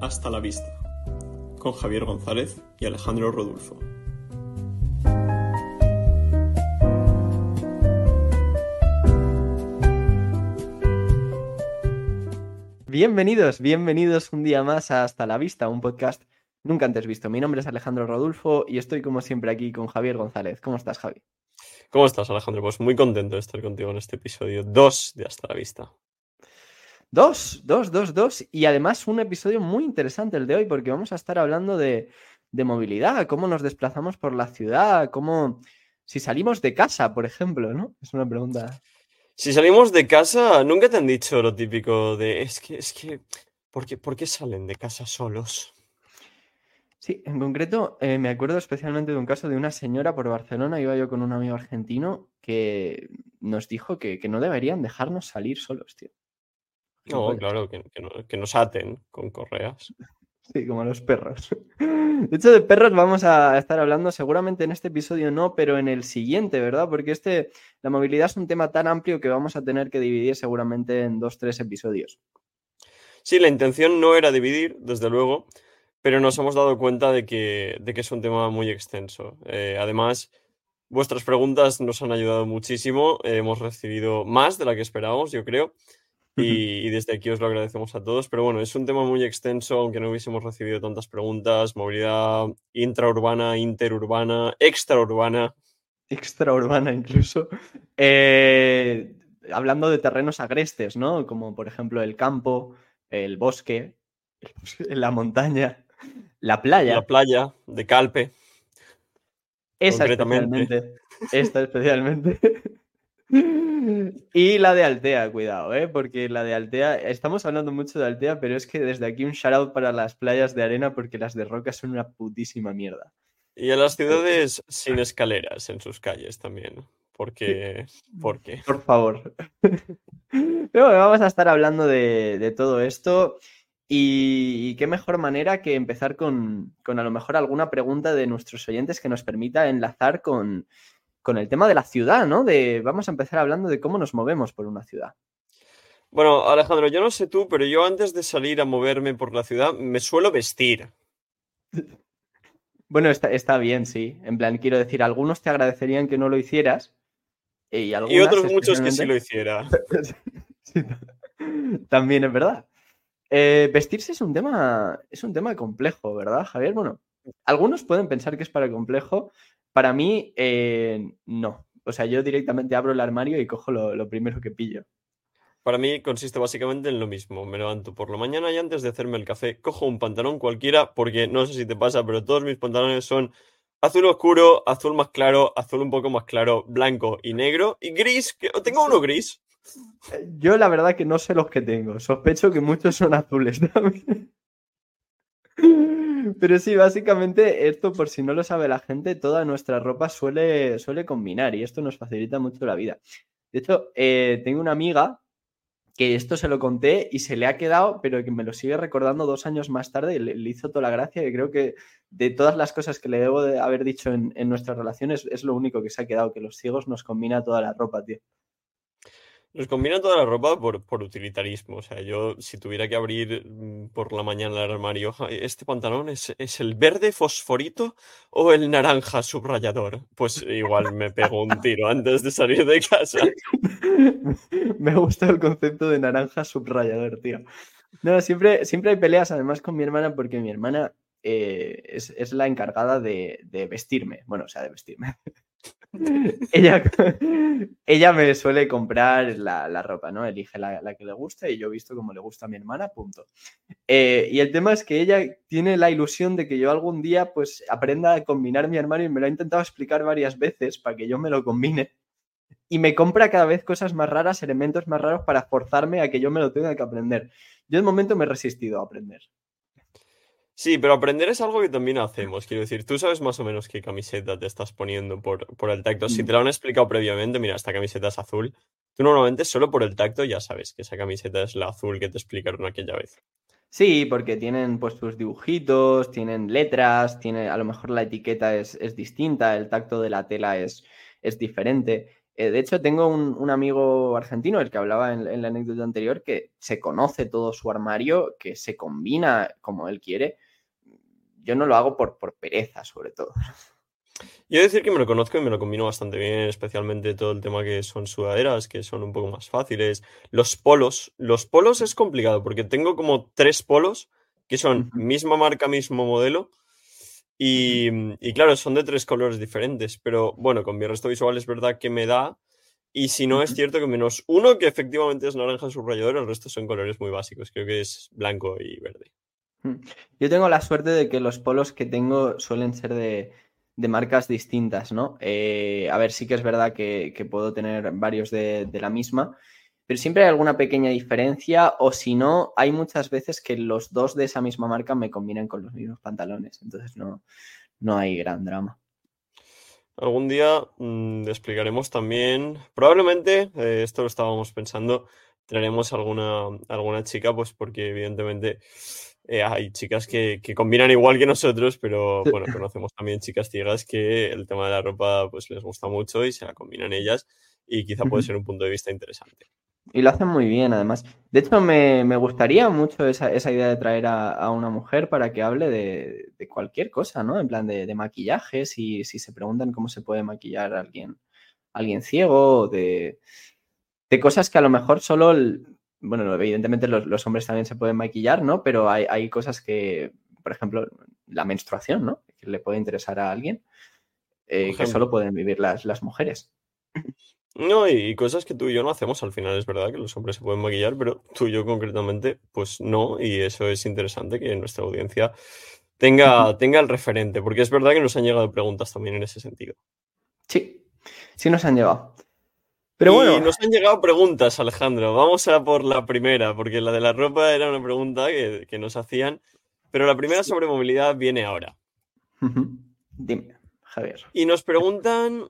Hasta la vista, con Javier González y Alejandro Rodulfo. Bienvenidos, bienvenidos un día más a Hasta la Vista, un podcast nunca antes visto. Mi nombre es Alejandro Rodulfo y estoy como siempre aquí con Javier González. ¿Cómo estás, Javi? ¿Cómo estás, Alejandro? Pues muy contento de estar contigo en este episodio 2 de Hasta la Vista. Dos, dos, dos, dos. Y además un episodio muy interesante el de hoy porque vamos a estar hablando de, de movilidad, cómo nos desplazamos por la ciudad, cómo... Si salimos de casa, por ejemplo, ¿no? Es una pregunta. Si salimos de casa, nunca te han dicho lo típico de es que, es que, ¿por qué, por qué salen de casa solos? Sí, en concreto eh, me acuerdo especialmente de un caso de una señora por Barcelona, iba yo con un amigo argentino que nos dijo que, que no deberían dejarnos salir solos, tío. No, claro, que, que no- que nos aten con correas. Sí, como a los perros. De hecho, de perros vamos a estar hablando seguramente en este episodio no, pero en el siguiente, ¿verdad? Porque este, la movilidad es un tema tan amplio que vamos a tener que dividir seguramente en dos, tres episodios. Sí, la intención no era dividir, desde luego, pero nos hemos dado cuenta de que, de que es un tema muy extenso. Eh, además, vuestras preguntas nos han ayudado muchísimo. eh, hemos recibido más de la que esperábamos, yo creo. Y, y desde aquí os lo agradecemos a todos. Pero bueno, es un tema muy extenso, aunque no hubiésemos recibido tantas preguntas. Movilidad intraurbana, interurbana, extraurbana. Extraurbana incluso. Eh, hablando de terrenos agrestes, ¿no? Como por ejemplo el campo, el bosque, la montaña, la playa. La playa de Calpe. Esa especialmente. Esta especialmente. Y la de Altea, cuidado, ¿eh? porque la de Altea, estamos hablando mucho de Altea, pero es que desde aquí un shout out para las playas de arena porque las de roca son una putísima mierda. Y a las ciudades sin escaleras en sus calles también. Porque, porque. Por favor. Pero vamos a estar hablando de, de todo esto y, y qué mejor manera que empezar con, con a lo mejor alguna pregunta de nuestros oyentes que nos permita enlazar con, con el tema de la ciudad, ¿no? De, vamos a empezar hablando de cómo nos movemos por una ciudad. Bueno, Alejandro, yo no sé tú, pero yo antes de salir a moverme por la ciudad me suelo vestir. Bueno, está, está bien, sí. En plan, quiero decir, algunos te agradecerían que no lo hicieras. Y, Y otros muchos que sí lo hiciera. Sí, También es verdad. Eh, vestirse es un tema, es un tema complejo, ¿verdad, Javier? Bueno, algunos pueden pensar que es para complejo. Para mí, eh, no. O sea, yo directamente abro el armario y cojo lo, lo primero que pillo. Para mí consiste básicamente en lo mismo. Me levanto por la mañana y antes de hacerme el café, cojo un pantalón cualquiera, porque no sé si te pasa, pero todos mis pantalones son azul oscuro, azul más claro, azul un poco más claro, blanco y negro, y gris, que tengo uno gris. Eh, Yo la verdad que no sé los que tengo. Sospecho que muchos son azules también. Pero sí, básicamente esto, por si no lo sabe la gente, toda nuestra ropa suele, suele combinar y esto nos facilita mucho la vida. De hecho, eh, tengo una amiga que esto se lo conté y se le ha quedado, pero que me lo sigue recordando dos años más tarde y le, hizo toda la gracia. Y creo que de todas las cosas que le debo de haber dicho en, en nuestras relaciones, es lo único que se ha quedado, que los ciegos nos combina toda la ropa, tío. Nos combina toda la ropa por, por utilitarismo. O sea, yo si tuviera que abrir mm, por la mañana el armario, "Ay, ¿este pantalón es, es el verde fosforito o el naranja subrayador? Pues igual me pego un tiro antes de salir de casa. Me gusta el concepto de naranja subrayador, tío. No, siempre, siempre hay peleas además con mi hermana porque mi hermana eh, es, es la encargada de, de vestirme. Bueno, o sea, de vestirme. ella, ella me suele comprar la, la ropa, ¿no? Elige la, la que le gusta y yo he visto como le gusta a mi hermana, punto. Eh, y el tema es que ella tiene la ilusión de que yo algún día pues aprenda a combinar mi armario y me lo ha intentado explicar varias veces para que yo me lo combine y me compra cada vez cosas más raras, elementos más raros para forzarme a que yo me lo tenga que aprender. Yo de momento me he resistido a aprender. Sí, pero aprender es algo que también hacemos. Quiero decir, tú sabes más o menos qué camiseta te estás poniendo por, por el tacto. Si Mm. te lo han explicado previamente, mira, esta camiseta es azul. Tú normalmente solo por el tacto ya sabes que esa camiseta es la azul que te explicaron aquella vez. Sí, porque tienen pues sus dibujitos, tienen letras, tiene, a lo mejor la etiqueta es, es distinta, el tacto de la tela es, es diferente. Eh, de hecho, tengo un, amigo argentino, el que hablaba en, la anécdota anterior, que se conoce todo su armario, que se combina como él quiere. Yo no lo hago por, por pereza, sobre todo. Yo he de decir que me lo conozco y me lo combino bastante bien, especialmente todo el tema que son sudaderas, que son un poco más fáciles. Los polos, los polos es complicado porque tengo como tres polos que son misma marca, mismo modelo. Y, y, claro, son de tres colores diferentes, pero bueno, con mi resto visual es verdad que me da. Y si no, es cierto que menos uno que efectivamente es naranja subrayador, el resto son colores muy básicos. Creo que es blanco y verde. Yo tengo la suerte de que los polos que tengo suelen ser de, de marcas distintas, ¿no? Eh, a ver, sí que es verdad que, puedo tener varios de, la misma, pero siempre hay alguna pequeña diferencia o si no, hay muchas veces que los dos de esa misma marca me combinan con los mismos pantalones, entonces no, no hay gran drama. Algún día mm, explicaremos también, probablemente, eh, esto lo estábamos pensando, traeremos alguna, alguna chica, pues porque evidentemente eh, hay chicas que, combinan igual que nosotros, pero bueno, conocemos también chicas ciegas que el tema de la ropa pues les gusta mucho y se la combinan ellas y quizá puede ser un punto de vista interesante. Y lo hacen muy bien, además. De hecho, me, gustaría mucho esa, idea de traer a, una mujer para que hable de, cualquier cosa, ¿no? En plan de, de maquillaje, si, si, se preguntan cómo se puede maquillar a alguien, alguien ciego, de, de cosas que a lo mejor solo bueno, evidentemente los, hombres también se pueden maquillar, ¿no? Pero hay, cosas que, por ejemplo, la menstruación, ¿no? Que le puede interesar a alguien, eh, que solo pueden vivir las, las mujeres. No, y cosas que tú y yo no hacemos al final, es verdad que los hombres se pueden maquillar, pero tú y yo concretamente, pues no, y eso es interesante que nuestra audiencia tenga, tenga el referente, porque es verdad que nos han llegado preguntas también en ese sentido. Sí, sí nos han llegado. Pero bueno. nos han llegado preguntas, Alejandro. Vamos a por la primera, porque la de la ropa era una pregunta que, nos hacían. Pero la primera sobre movilidad viene ahora. Dime, Javier. Y nos preguntan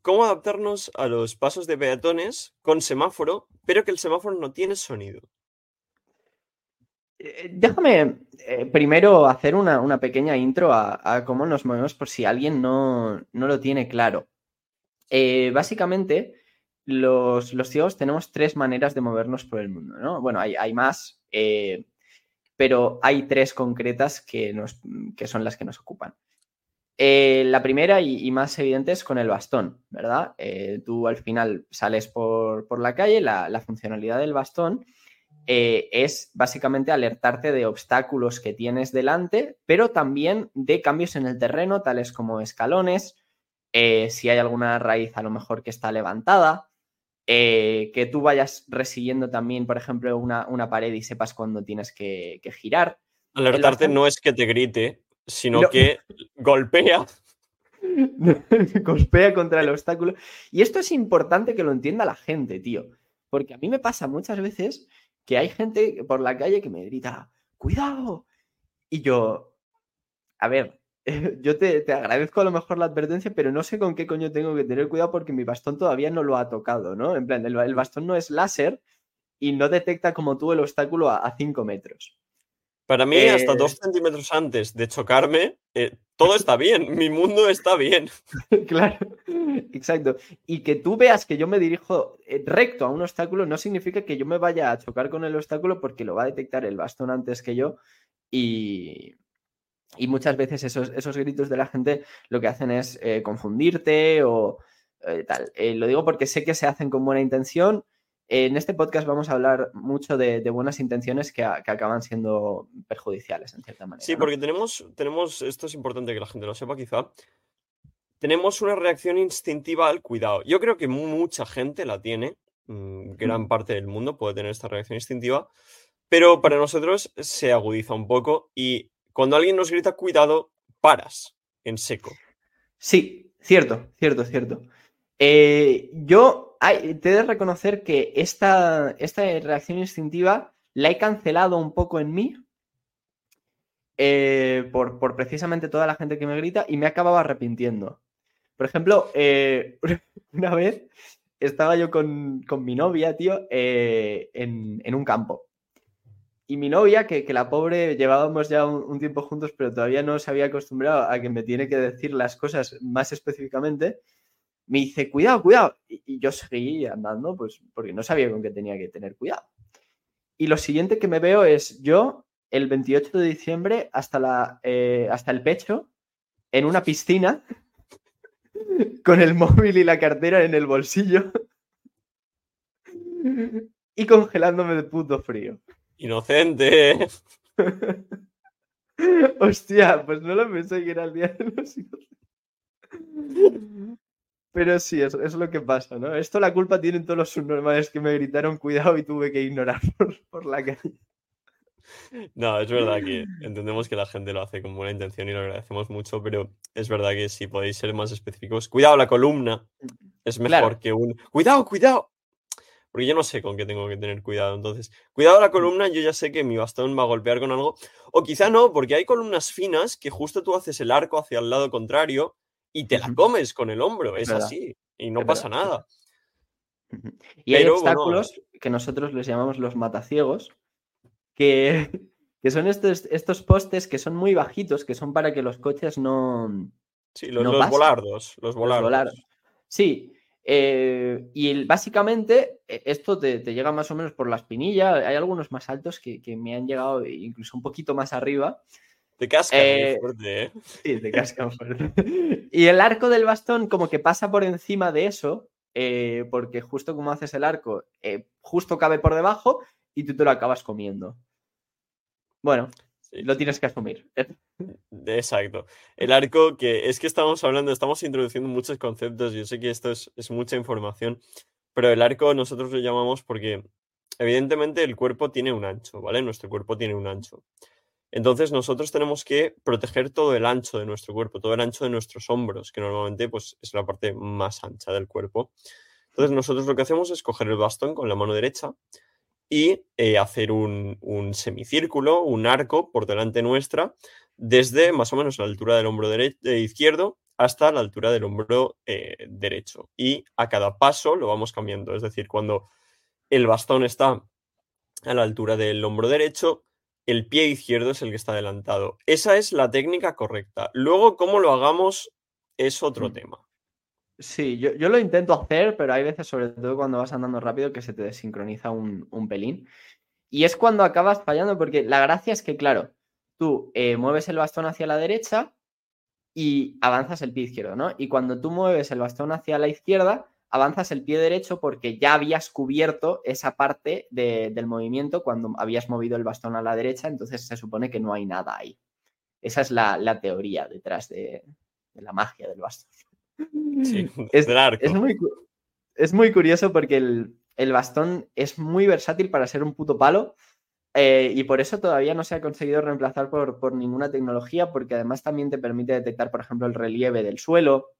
cómo adaptarnos a los pasos de peatones con semáforo, pero que el semáforo no tiene sonido. Eh, déjame eh, primero hacer una, pequeña intro a, cómo nos movemos por si alguien no, lo tiene claro. Eh, básicamente, los, ciegos tenemos tres maneras de movernos por el mundo, ¿no? Bueno, hay, más, eh, pero hay tres concretas que son las que nos ocupan. Eh, la primera y, más evidente es con el bastón, ¿verdad? Eh, tú al final sales por, la calle, la, funcionalidad del bastón es básicamente alertarte de obstáculos que tienes delante, pero también de cambios en el terreno, tales como escalones, si hay alguna raíz a lo mejor que está levantada, eh, que tú vayas resiguiendo también, por ejemplo, una, pared y sepas cuándo tienes que, girar. Alertarte no es que te grite, sino que golpea. golpea contra el obstáculo. Y esto es importante que lo entienda la gente, tío. Porque a mí me pasa muchas veces que hay gente por la calle que me grita, cuidado. Y yo, a ver, yo te, agradezco a lo mejor la advertencia, pero no sé con qué coño tengo que tener cuidado porque mi bastón todavía no lo ha tocado, ¿no? En plan, el, bastón no es láser y no detecta como tú el obstáculo a 5 metros. Para mí, hasta 2 eh, centímetros antes de chocarme, eh, todo está bien, mi mundo está bien. claro, exacto. Y que tú veas que yo me dirijo eh, recto a un obstáculo no significa que yo me vaya a chocar con el obstáculo porque lo va a detectar el bastón antes que yo y, y muchas veces esos, esos gritos de la gente lo que hacen es eh, confundirte o eh, tal. Eh, lo digo porque sé que se hacen con buena intención. En este podcast vamos a hablar mucho de, buenas intenciones que, acaban siendo perjudiciales en cierta manera. Sí, porque tenemos, tenemos, esto es importante que la gente lo sepa quizá, tenemos una reacción instintiva al cuidado. Yo creo que mucha gente la tiene, mm, gran parte del mundo puede tener esta reacción instintiva, pero para nosotros se agudiza un poco y cuando alguien nos grita cuidado, paras en seco. Sí, cierto, cierto, cierto. Eh, yo te he de reconocer que esta, esta reacción instintiva la he cancelado un poco en mí eh, por, precisamente toda la gente que me grita y me acababa arrepintiendo. Por ejemplo, eh, una vez estaba yo con, mi novia, tío, en, en, un campo. Y mi novia, que, la pobre llevábamos ya un, tiempo juntos, pero todavía no se había acostumbrado a que me tiene que decir las cosas más específicamente, me dice, cuidado, cuidado. Y, yo seguí andando, pues porque no sabía con qué tenía que tener cuidado. Y lo siguiente que me veo es yo, el 28 de diciembre, hasta, la, eh, hasta el pecho, en una piscina, con el móvil y la cartera en el bolsillo y congelándome de puto frío. Inocente. Hostia, pues no lo pensé que era el día de los Pero sí, es, es lo que pasa, ¿no? Esto la culpa tienen todos los subnormales que me gritaron cuidado y tuve que ignorar por, la calle. No, es verdad que entendemos que la gente lo hace con buena intención y lo agradecemos mucho, pero es verdad que si podéis ser más específicos, cuidado, la columna es mejor que un cuidado, cuidado. Porque yo no sé con qué tengo que tener cuidado. Entonces, cuidado la columna, yo ya sé que mi bastón va a golpear con algo. O quizá no, porque hay columnas finas que justo tú haces el arco hacia el lado contrario y te la comes con el hombro. Es, así. Y no pasa nada. Y hay obstáculos que nosotros les llamamos los mataciegos, que, que son estos, estos postes que son muy bajitos, que son para que los coches no. Sí, los, volardos. Los volardos. Sí, eh, y básicamente e, esto te, llega más o menos por la espinilla. Hay algunos más altos que, me han llegado incluso un poquito más arriba. Te cascan eh, fuerte, ¿eh? Sí, te cascan fuerte. y el arco del bastón como que pasa por encima de eso, eh, porque justo como haces el arco, justo cabe por debajo y tú te lo acabas comiendo. Bueno, lo tienes que asumir. Exacto. El arco, que es que estamos hablando, estamos introduciendo muchos conceptos. Yo sé que esto es, mucha información, pero el arco nosotros lo llamamos porque evidentemente el cuerpo tiene un ancho, ¿vale? Nuestro cuerpo tiene un ancho. Entonces nosotros tenemos que proteger todo el ancho de nuestro cuerpo, todo el ancho de nuestros hombros, que normalmente pues, es la parte más ancha del cuerpo. Entonces nosotros lo que hacemos es coger el bastón con la mano derecha, y eh, hacer un, semicírculo, un arco por delante nuestra, desde más o menos la altura del hombro eh, izquierdo hasta la altura del hombro eh, derecho. Y a cada paso lo vamos cambiando. Es decir, cuando el bastón está a la altura del hombro derecho, el pie izquierdo es el que está adelantado. Esa es la técnica correcta. Luego, cómo lo hagamos es otro mm. tema. Sí, yo, lo intento hacer, pero hay veces, sobre todo cuando vas andando rápido, que se te desincroniza un, pelín. Y es cuando acabas fallando, porque la gracia es que, claro, tú eh, mueves el bastón hacia la derecha y avanzas el pie izquierdo, ¿no? Y cuando tú mueves el bastón hacia la izquierda, avanzas el pie derecho porque ya habías cubierto esa parte del movimiento cuando habías movido el bastón a la derecha, entonces se supone que no hay nada ahí. Esa es la, teoría detrás de la magia del bastón. Es, muy, curioso porque el, bastón es muy versátil para ser un puto palo. Eh, y por eso todavía no se ha conseguido reemplazar por, ninguna tecnología, porque además también te permite detectar, por ejemplo, el relieve del suelo,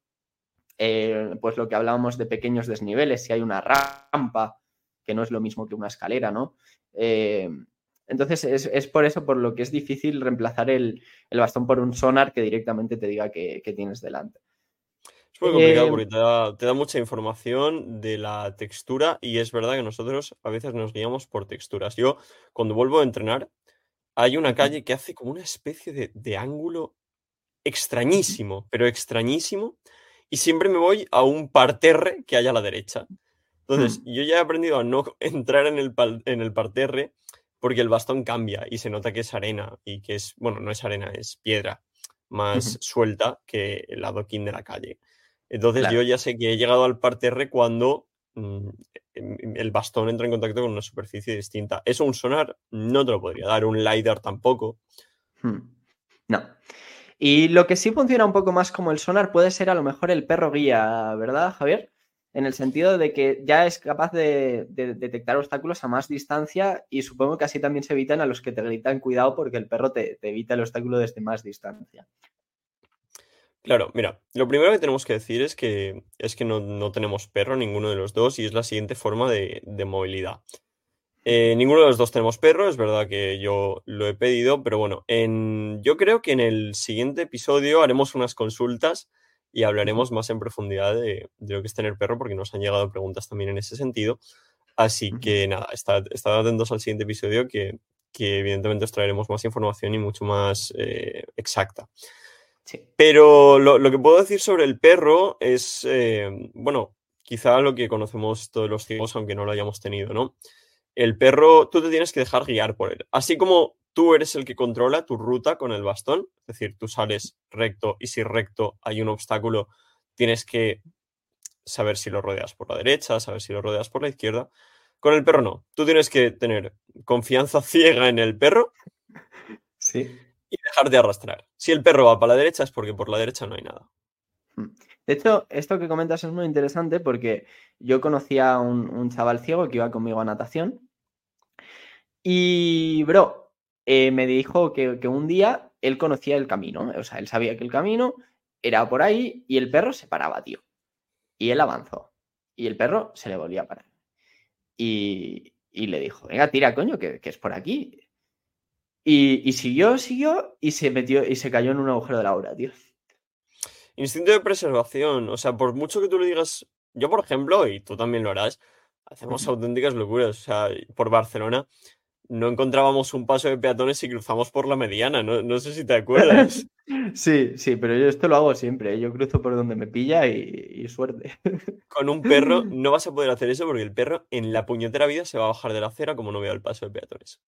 eh, pues lo que hablábamos de pequeños desniveles, si hay una rampa, que no es lo mismo que una escalera, ¿no? Eh, entonces es, por eso por lo que es difícil reemplazar el, bastón por un sonar que directamente te diga que tienes delante. Es muy complicado eh, porque te da, mucha información de la textura y es verdad que nosotros a veces nos guiamos por texturas. Yo, cuando vuelvo a entrenar, hay una calle que hace como una especie de, ángulo extrañísimo, pero extrañísimo, y siempre me voy a un parterre que hay a la derecha. Entonces, hmm. yo ya he aprendido a no entrar en el, en el parterre porque el bastón cambia y se nota que es arena y que es, bueno, no es arena, es piedra más suelta que el adoquín de la calle. Entonces yo ya sé que he llegado al parterre cuando mm, em, el bastón entra en contacto con una superficie distinta. Eso un sonar no te lo podría dar, un LiDAR tampoco. Hmm. No. Y lo que sí funciona un poco más como el sonar puede ser a lo mejor el perro guía, ¿verdad, Javier? En el sentido de que ya es capaz de, detectar obstáculos a más distancia y supongo que así también se evitan a los que te gritan cuidado porque el perro te evita el obstáculo desde más distancia. Claro, mira, lo primero que tenemos que decir es que, es que no, tenemos perro, ninguno de los dos, y es la siguiente forma de, movilidad. Eh, ninguno de los dos tenemos perro, es verdad que yo lo he pedido, pero bueno, en, yo creo que en el siguiente episodio haremos unas consultas y hablaremos más en profundidad de, lo que es tener perro, porque nos han llegado preguntas también en ese sentido. Así que nada, estad, atentos al siguiente episodio que, evidentemente os traeremos más información y mucho más eh, exacta. Sí. Pero lo, lo que puedo decir sobre el perro es, eh, bueno, quizá lo que conocemos todos los ciegos, aunque no lo hayamos tenido, ¿no? El perro, tú te tienes que dejar guiar por él. Así como tú eres el que controla tu ruta con el bastón, es decir, tú sales recto y si recto hay un obstáculo, tienes que saber si lo rodeas por la derecha, saber si lo rodeas por la izquierda. Con el perro no. Tú tienes que tener confianza ciega en el perro Sí. Dejar de arrastrar. Si el perro va para la derecha es porque por la derecha no hay nada. De hecho, esto que comentas es muy interesante porque yo conocía a un, un chaval ciego que iba conmigo a natación. Y, bro, eh, me dijo que, que un día él conocía el camino. O sea, él sabía que el camino era por ahí y el perro se paraba, tío. Y él avanzó. Y el perro se le volvía a parar. Y, y le dijo, venga, tira, coño, que, que es por aquí. Y, y siguió, siguió y se metió y se cayó en un agujero de la obra, tío. Instinto de preservación. O sea, por mucho que tú le digas, yo por ejemplo, y tú también lo harás, hacemos auténticas locuras. O sea, por Barcelona no encontrábamos un paso de peatones y cruzamos por la mediana. No, no sé si te acuerdas. Sí, sí, pero yo esto lo hago siempre. ¿eh? Yo cruzo por donde me pilla y, y suerte. Con un perro no vas a poder hacer eso porque el perro en la puñetera vida se va a bajar de la acera como no vea el paso de peatones.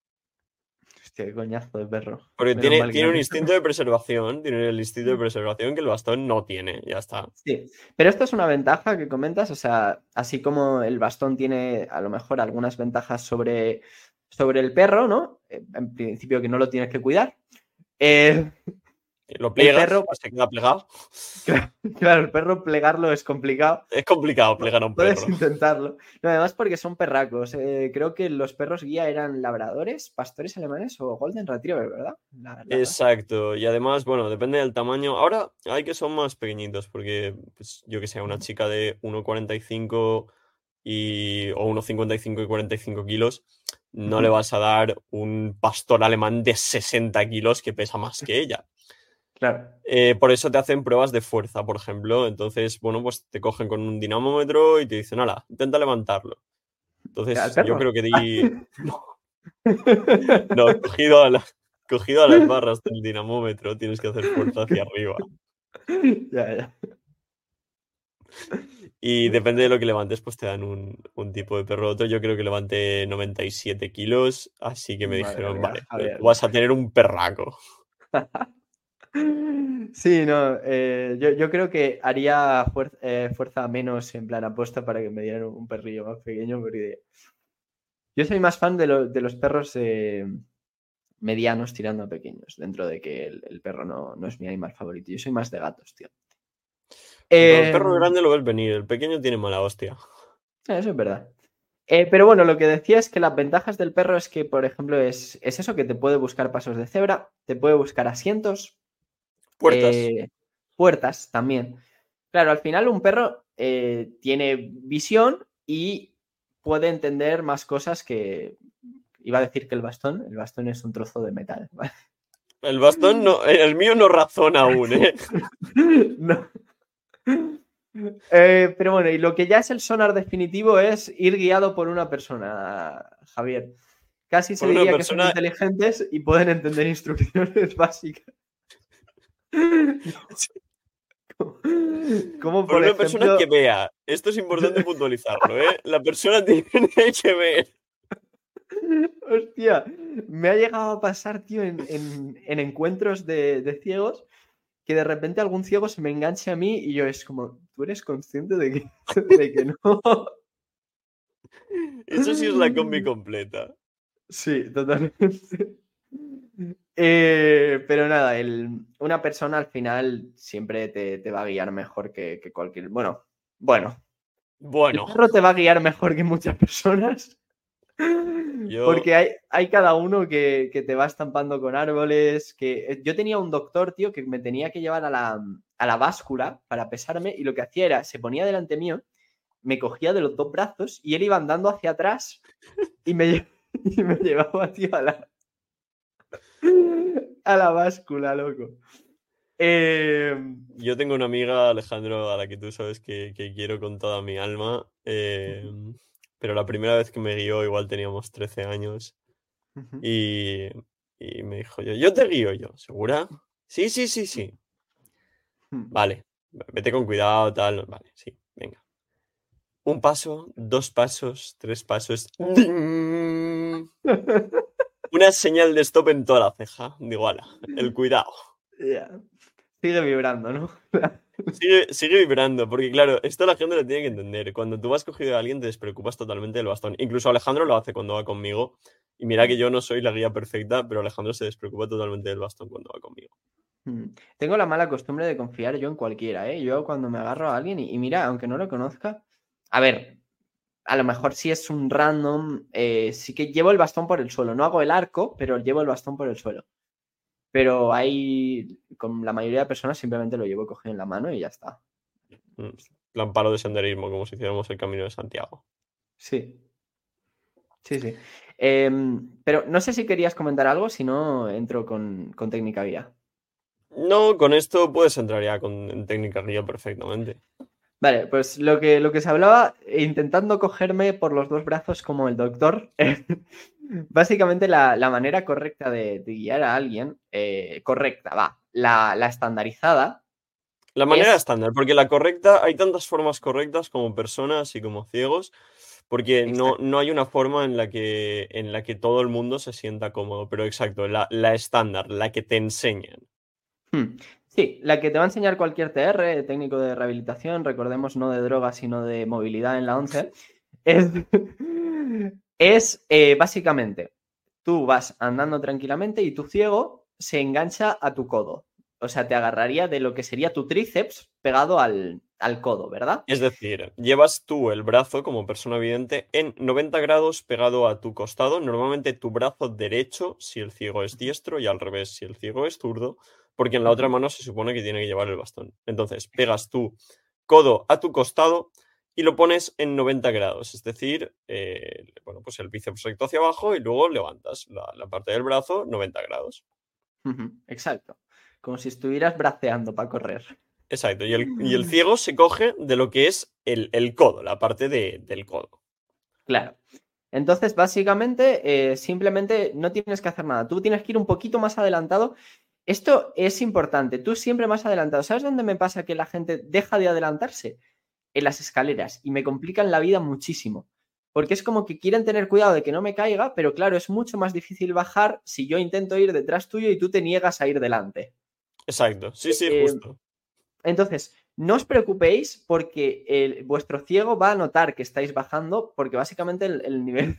Qué coñazo de perro. Porque Menos tiene, tiene un instinto de preservación, tiene el instinto de preservación que el bastón no tiene. Ya está. Sí, pero esto es una ventaja que comentas, o sea, así como el bastón tiene a lo mejor algunas ventajas sobre, sobre el perro, ¿no? Eh, En principio que no lo tienes que cuidar. Eh, Lo pliegas, perro- se queda plegado. claro, el perro plegarlo es complicado. Es complicado plegar a un perro. Puedes intentarlo. No, además porque son perracos. eh, creo que los perros guía eran labradores, pastores alemanes o golden retriever, ¿verdad? La- la raza. Exacto, y además, bueno, depende del tamaño. Ahora hay que son más pequeñitos, porque pues, yo que sé, una chica de 1,45 y, o 1,55 y 45 kilos, no le vas a dar un pastor alemán de 60 kilos que pesa más que ella. Claro. Eh, por eso te hacen pruebas de fuerza, por ejemplo. Entonces, bueno, pues te cogen con un dinamómetro y te dicen, hala, intenta levantarlo. Entonces, ¿Al yo creo que di. No, cogido a, la- cogido a las barras del dinamómetro, tienes que hacer fuerza hacia arriba. ya, ya. Y depende de lo que levantes, pues te dan un, un tipo de perro. Otro, yo creo que levanté 97 kilos, así que me Madre dijeron, mía, vale, vas a tener un perraco. Sí, no, eh, yo, yo creo que haría fuer- eh, fuerza menos en plan apuesta para que me dieran un perrillo más pequeño, porque yo soy más fan de, lo- de los perros eh, medianos tirando a pequeños, dentro de que el, el perro no, no es mi animal favorito. Yo soy más de gatos, tío. El perro grande lo ves venir, el pequeño tiene mala hostia. Eso es verdad. Eh, pero bueno, lo que decía es que las ventajas del perro es que, por ejemplo, es, es eso, que te puede buscar pasos de cebra, te puede buscar asientos, Puertas. eh, puertas también. Claro, al final un perro eh, tiene visión y puede entender más cosas que... Iba a decir que el bastón, el bastón es un trozo de metal. ¿vale? El bastón no, el mío no razona aún, ¿eh? No. Eh, pero bueno, y lo que ya es el sonar definitivo es ir guiado por una persona, Javier. Casi se Por diría que son inteligentes y pueden entender instrucciones básicas. Como Por por una persona que vea. Esto es importante puntualizarlo, ¿eh? La persona tiene que ver. hostia, me ha llegado a pasar, tío, en, en- en encuentros de, de ciegos, que de repente algún ciego se me enganche a mí y yo es como, ¿tú eres consciente de que, de que no? Eso sí es la combi completa. Sí, totalmente. Eh, pero nada, el- una persona al final siempre te, te va a guiar mejor que, que cualquier. Bueno, bueno, Bueno, el perro te va a guiar mejor que muchas personas. Yo- Porque hay, hay cada uno que, que te va estampando con árboles. Que... eh, Yo tenía un doctor, tío, que me tenía que llevar a la, a la báscula para pesarme y lo que hacía era, se ponía delante mío, me cogía de los dos brazos y él iba andando hacia atrás y me, y me llevaba, tío, a la, a la báscula, loco. Eh, yo tengo una amiga, Alejandro, a la que tú sabes que, que quiero con toda mi alma. eh, pero la primera vez que me guió, igual teníamos 13 años. Y, y me dijo yo, yo te guío yo, ¿segura? Sí, sí, sí, sí. Hmm. Vale, vete con cuidado, tal. Vale, sí, venga. Un paso, dos pasos, tres pasos. Una señal de stop en toda la ceja. Digo, ala, el cuidado. Ya. Sigue vibrando, ¿no? Sigue, sigue vibrando, porque claro, esto la gente lo tiene que entender. Cuando tú vas cogido a alguien, te despreocupas totalmente del bastón. Incluso Alejandro lo hace cuando va conmigo. Y mira que yo no soy la guía perfecta, pero Alejandro se despreocupa totalmente del bastón cuando va conmigo. Mm. Tengo la mala costumbre de confiar yo en cualquiera, ¿eh? Yo cuando me agarro a alguien y, y mira, aunque no lo conozca, a ver, a lo mejor si es un random, eh, sí que llevo el bastón por el suelo. No hago el arco, pero llevo el bastón por el suelo. Pero hay, con la mayoría de personas simplemente lo llevo cogido en la mano y ya está. Mm, Plan palo de senderismo, como si hiciéramos el camino de Santiago. Sí. Sí, sí. Em, pero no sé si querías comentar algo, si no entro con, con técnica guía. No, con esto puedes entrar ya con, en técnica guía perfectamente. Vale, pues lo que, lo que se hablaba, intentando cogerme por los dos brazos como el doctor, básicamente la, la manera correcta de, de guiar a alguien, eh, correcta, va, la, la estandarizada, La manera Es- estándar, porque la correcta, hay tantas formas correctas como personas y como ciegos, porque no, no hay una forma en la que, en la que todo el mundo se sienta cómodo, pero exacto, la, la estándar, la que te enseñan. Hmm. Sí, la que te va a enseñar cualquier TR, técnico de rehabilitación, recordemos no de drogas, sino de movilidad en la 11, es, eh, básicamente, tú vas andando tranquilamente y tu ciego se engancha a tu codo. O sea, te agarraría de lo que sería tu tríceps pegado al, al codo, ¿verdad? Es decir, llevas tú el brazo como persona vidente en 90 grados pegado a tu costado, normalmente tu brazo derecho si el ciego es diestro y al revés si el ciego es zurdo, porque en la otra mano se supone que tiene que llevar el bastón. Entonces, pegas tu codo a tu costado y lo pones en 90 grados, es decir, eh, bueno, pues el bíceps recto hacia abajo y luego levantas la, la parte del brazo 90 grados. Exacto. Como si estuvieras braceando para correr. Exacto, y el, y el ciego se coge de lo que es el, el codo, la parte de- del codo. Claro. Entonces, básicamente, eh, simplemente no tienes que hacer nada. Tú tienes que ir un poquito más adelantado. Esto es importante. Tú siempre más adelantado. ¿Sabes dónde me pasa que la gente deja de adelantarse? En las escaleras. Y me complican la vida muchísimo. Porque es como que quieren tener cuidado de que no me caiga, pero claro, es mucho más difícil bajar si yo intento ir detrás tuyo y tú te niegas a ir delante. Exacto, sí, sí, Eh, justo. Entonces, no os preocupéis porque el- vuestro ciego va a notar que estáis bajando porque básicamente el, el nivel,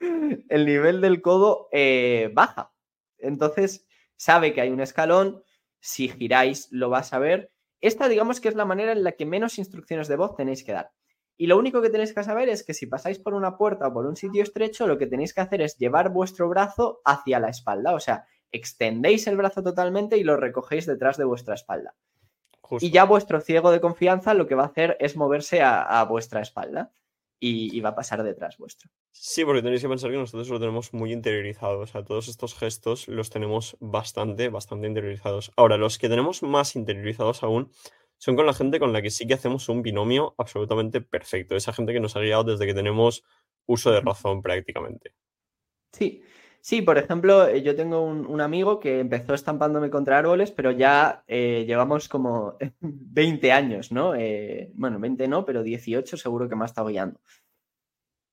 el nivel del codo eh, baja. Entonces, sabe que hay un escalón, si giráis lo va a saber. Esta digamos que es la manera en la que menos instrucciones de voz tenéis que dar. Y lo único que tenéis que saber es que si pasáis por una puerta o por un sitio estrecho, lo que tenéis que hacer es llevar vuestro brazo hacia la espalda. O sea, extendéis el brazo totalmente y lo recogéis detrás de vuestra espalda. justo. Y ya vuestro ciego de confianza lo que va a hacer es moverse a, a vuestra espalda y, y va a pasar detrás vuestro. Sí, porque tenéis que pensar que nosotros lo tenemos muy interiorizado. O sea, todos estos gestos los tenemos bastante, bastante interiorizados. Ahora, los que tenemos más interiorizados aún son con la gente con la que sí que hacemos un binomio absolutamente perfecto. Esa gente que nos ha guiado desde que tenemos uso de razón prácticamente. Sí, sí, por ejemplo, eh, yo tengo un, un amigo que empezó estampándome contra árboles, pero ya eh, llevamos como 20 años, ¿no? Eh, bueno, 20 no, pero 18 seguro que me ha estado guiando.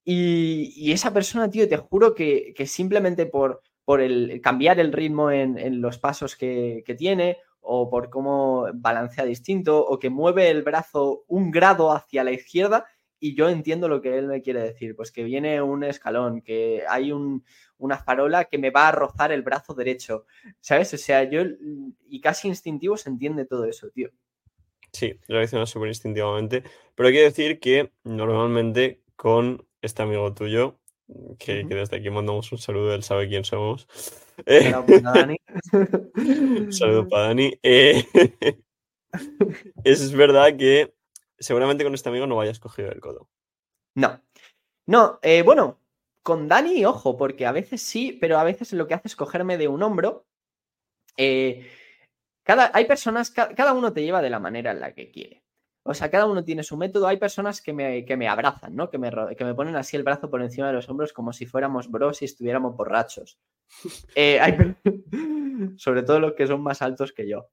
Y, y esa persona, tío, te juro que, que simplemente por, por el cambiar el ritmo en, en los pasos que, que tiene, o por cómo balancea distinto, o que mueve el brazo un grado hacia la izquierda, y yo entiendo lo que él me quiere decir, pues que viene un escalón, que hay un, una farola que me va a rozar el brazo derecho, ¿sabes? O sea, yo, y casi instintivo se entiende todo eso, tío. Sí, reacciona súper instintivamente. Pero hay que decir que normalmente con este amigo tuyo, que, que desde aquí mandamos un saludo, él sabe quién somos. Eh, Pero, pues, Dani. un saludo para Dani. Eh, es verdad que seguramente con este amigo no vayas cogido el codo. No. No, eh, bueno, con Dani, ojo, porque a veces sí, pero a veces lo que hace es cogerme de un hombro. Eh, cada, hay personas, ca- cada uno te lleva de la manera en la que quiere. O sea, cada uno tiene su método. Hay personas que me, que me abrazan, ¿no? Que me, que me ponen así el brazo por encima de los hombros como si fuéramos bros y estuviéramos borrachos. Eh, sobre todo los que son más altos que yo.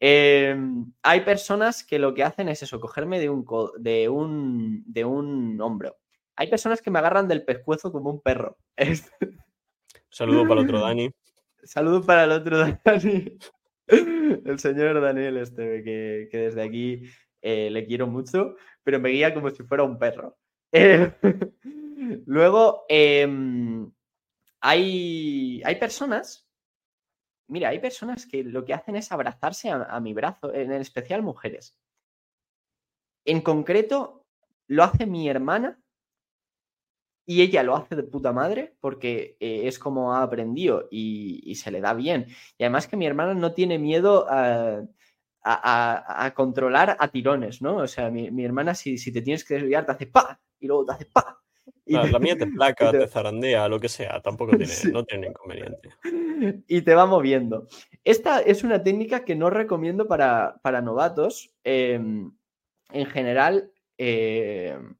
Em, hay personas que lo que hacen es eso, cogerme de un, de un, de un hombro. Hay personas que me agarran del pescuezo como un perro. Saludo para el otro Dani. Saludo para el otro Dani. El señor Daniel este, que, desde aquí eh, le quiero mucho, pero me guía como si fuera un perro. Eh, luego, em, hay, hay personas Mira, hay personas que lo que hacen es abrazarse a, mi brazo, en especial mujeres. En concreto, lo hace mi hermana y ella lo hace de puta madre porque eh, es como ha aprendido y, se le da bien. Y además que mi hermana no tiene miedo a, controlar a tirones, ¿no? O sea, mi, hermana si, si, te tienes que desviar te hace pa y luego te hace pa la mía te placa, te... zarandea, lo que sea, tampoco tiene, no tiene inconveniente. Y te va moviendo. Esta es una técnica que no recomiendo para, novatos. Em, en general, em,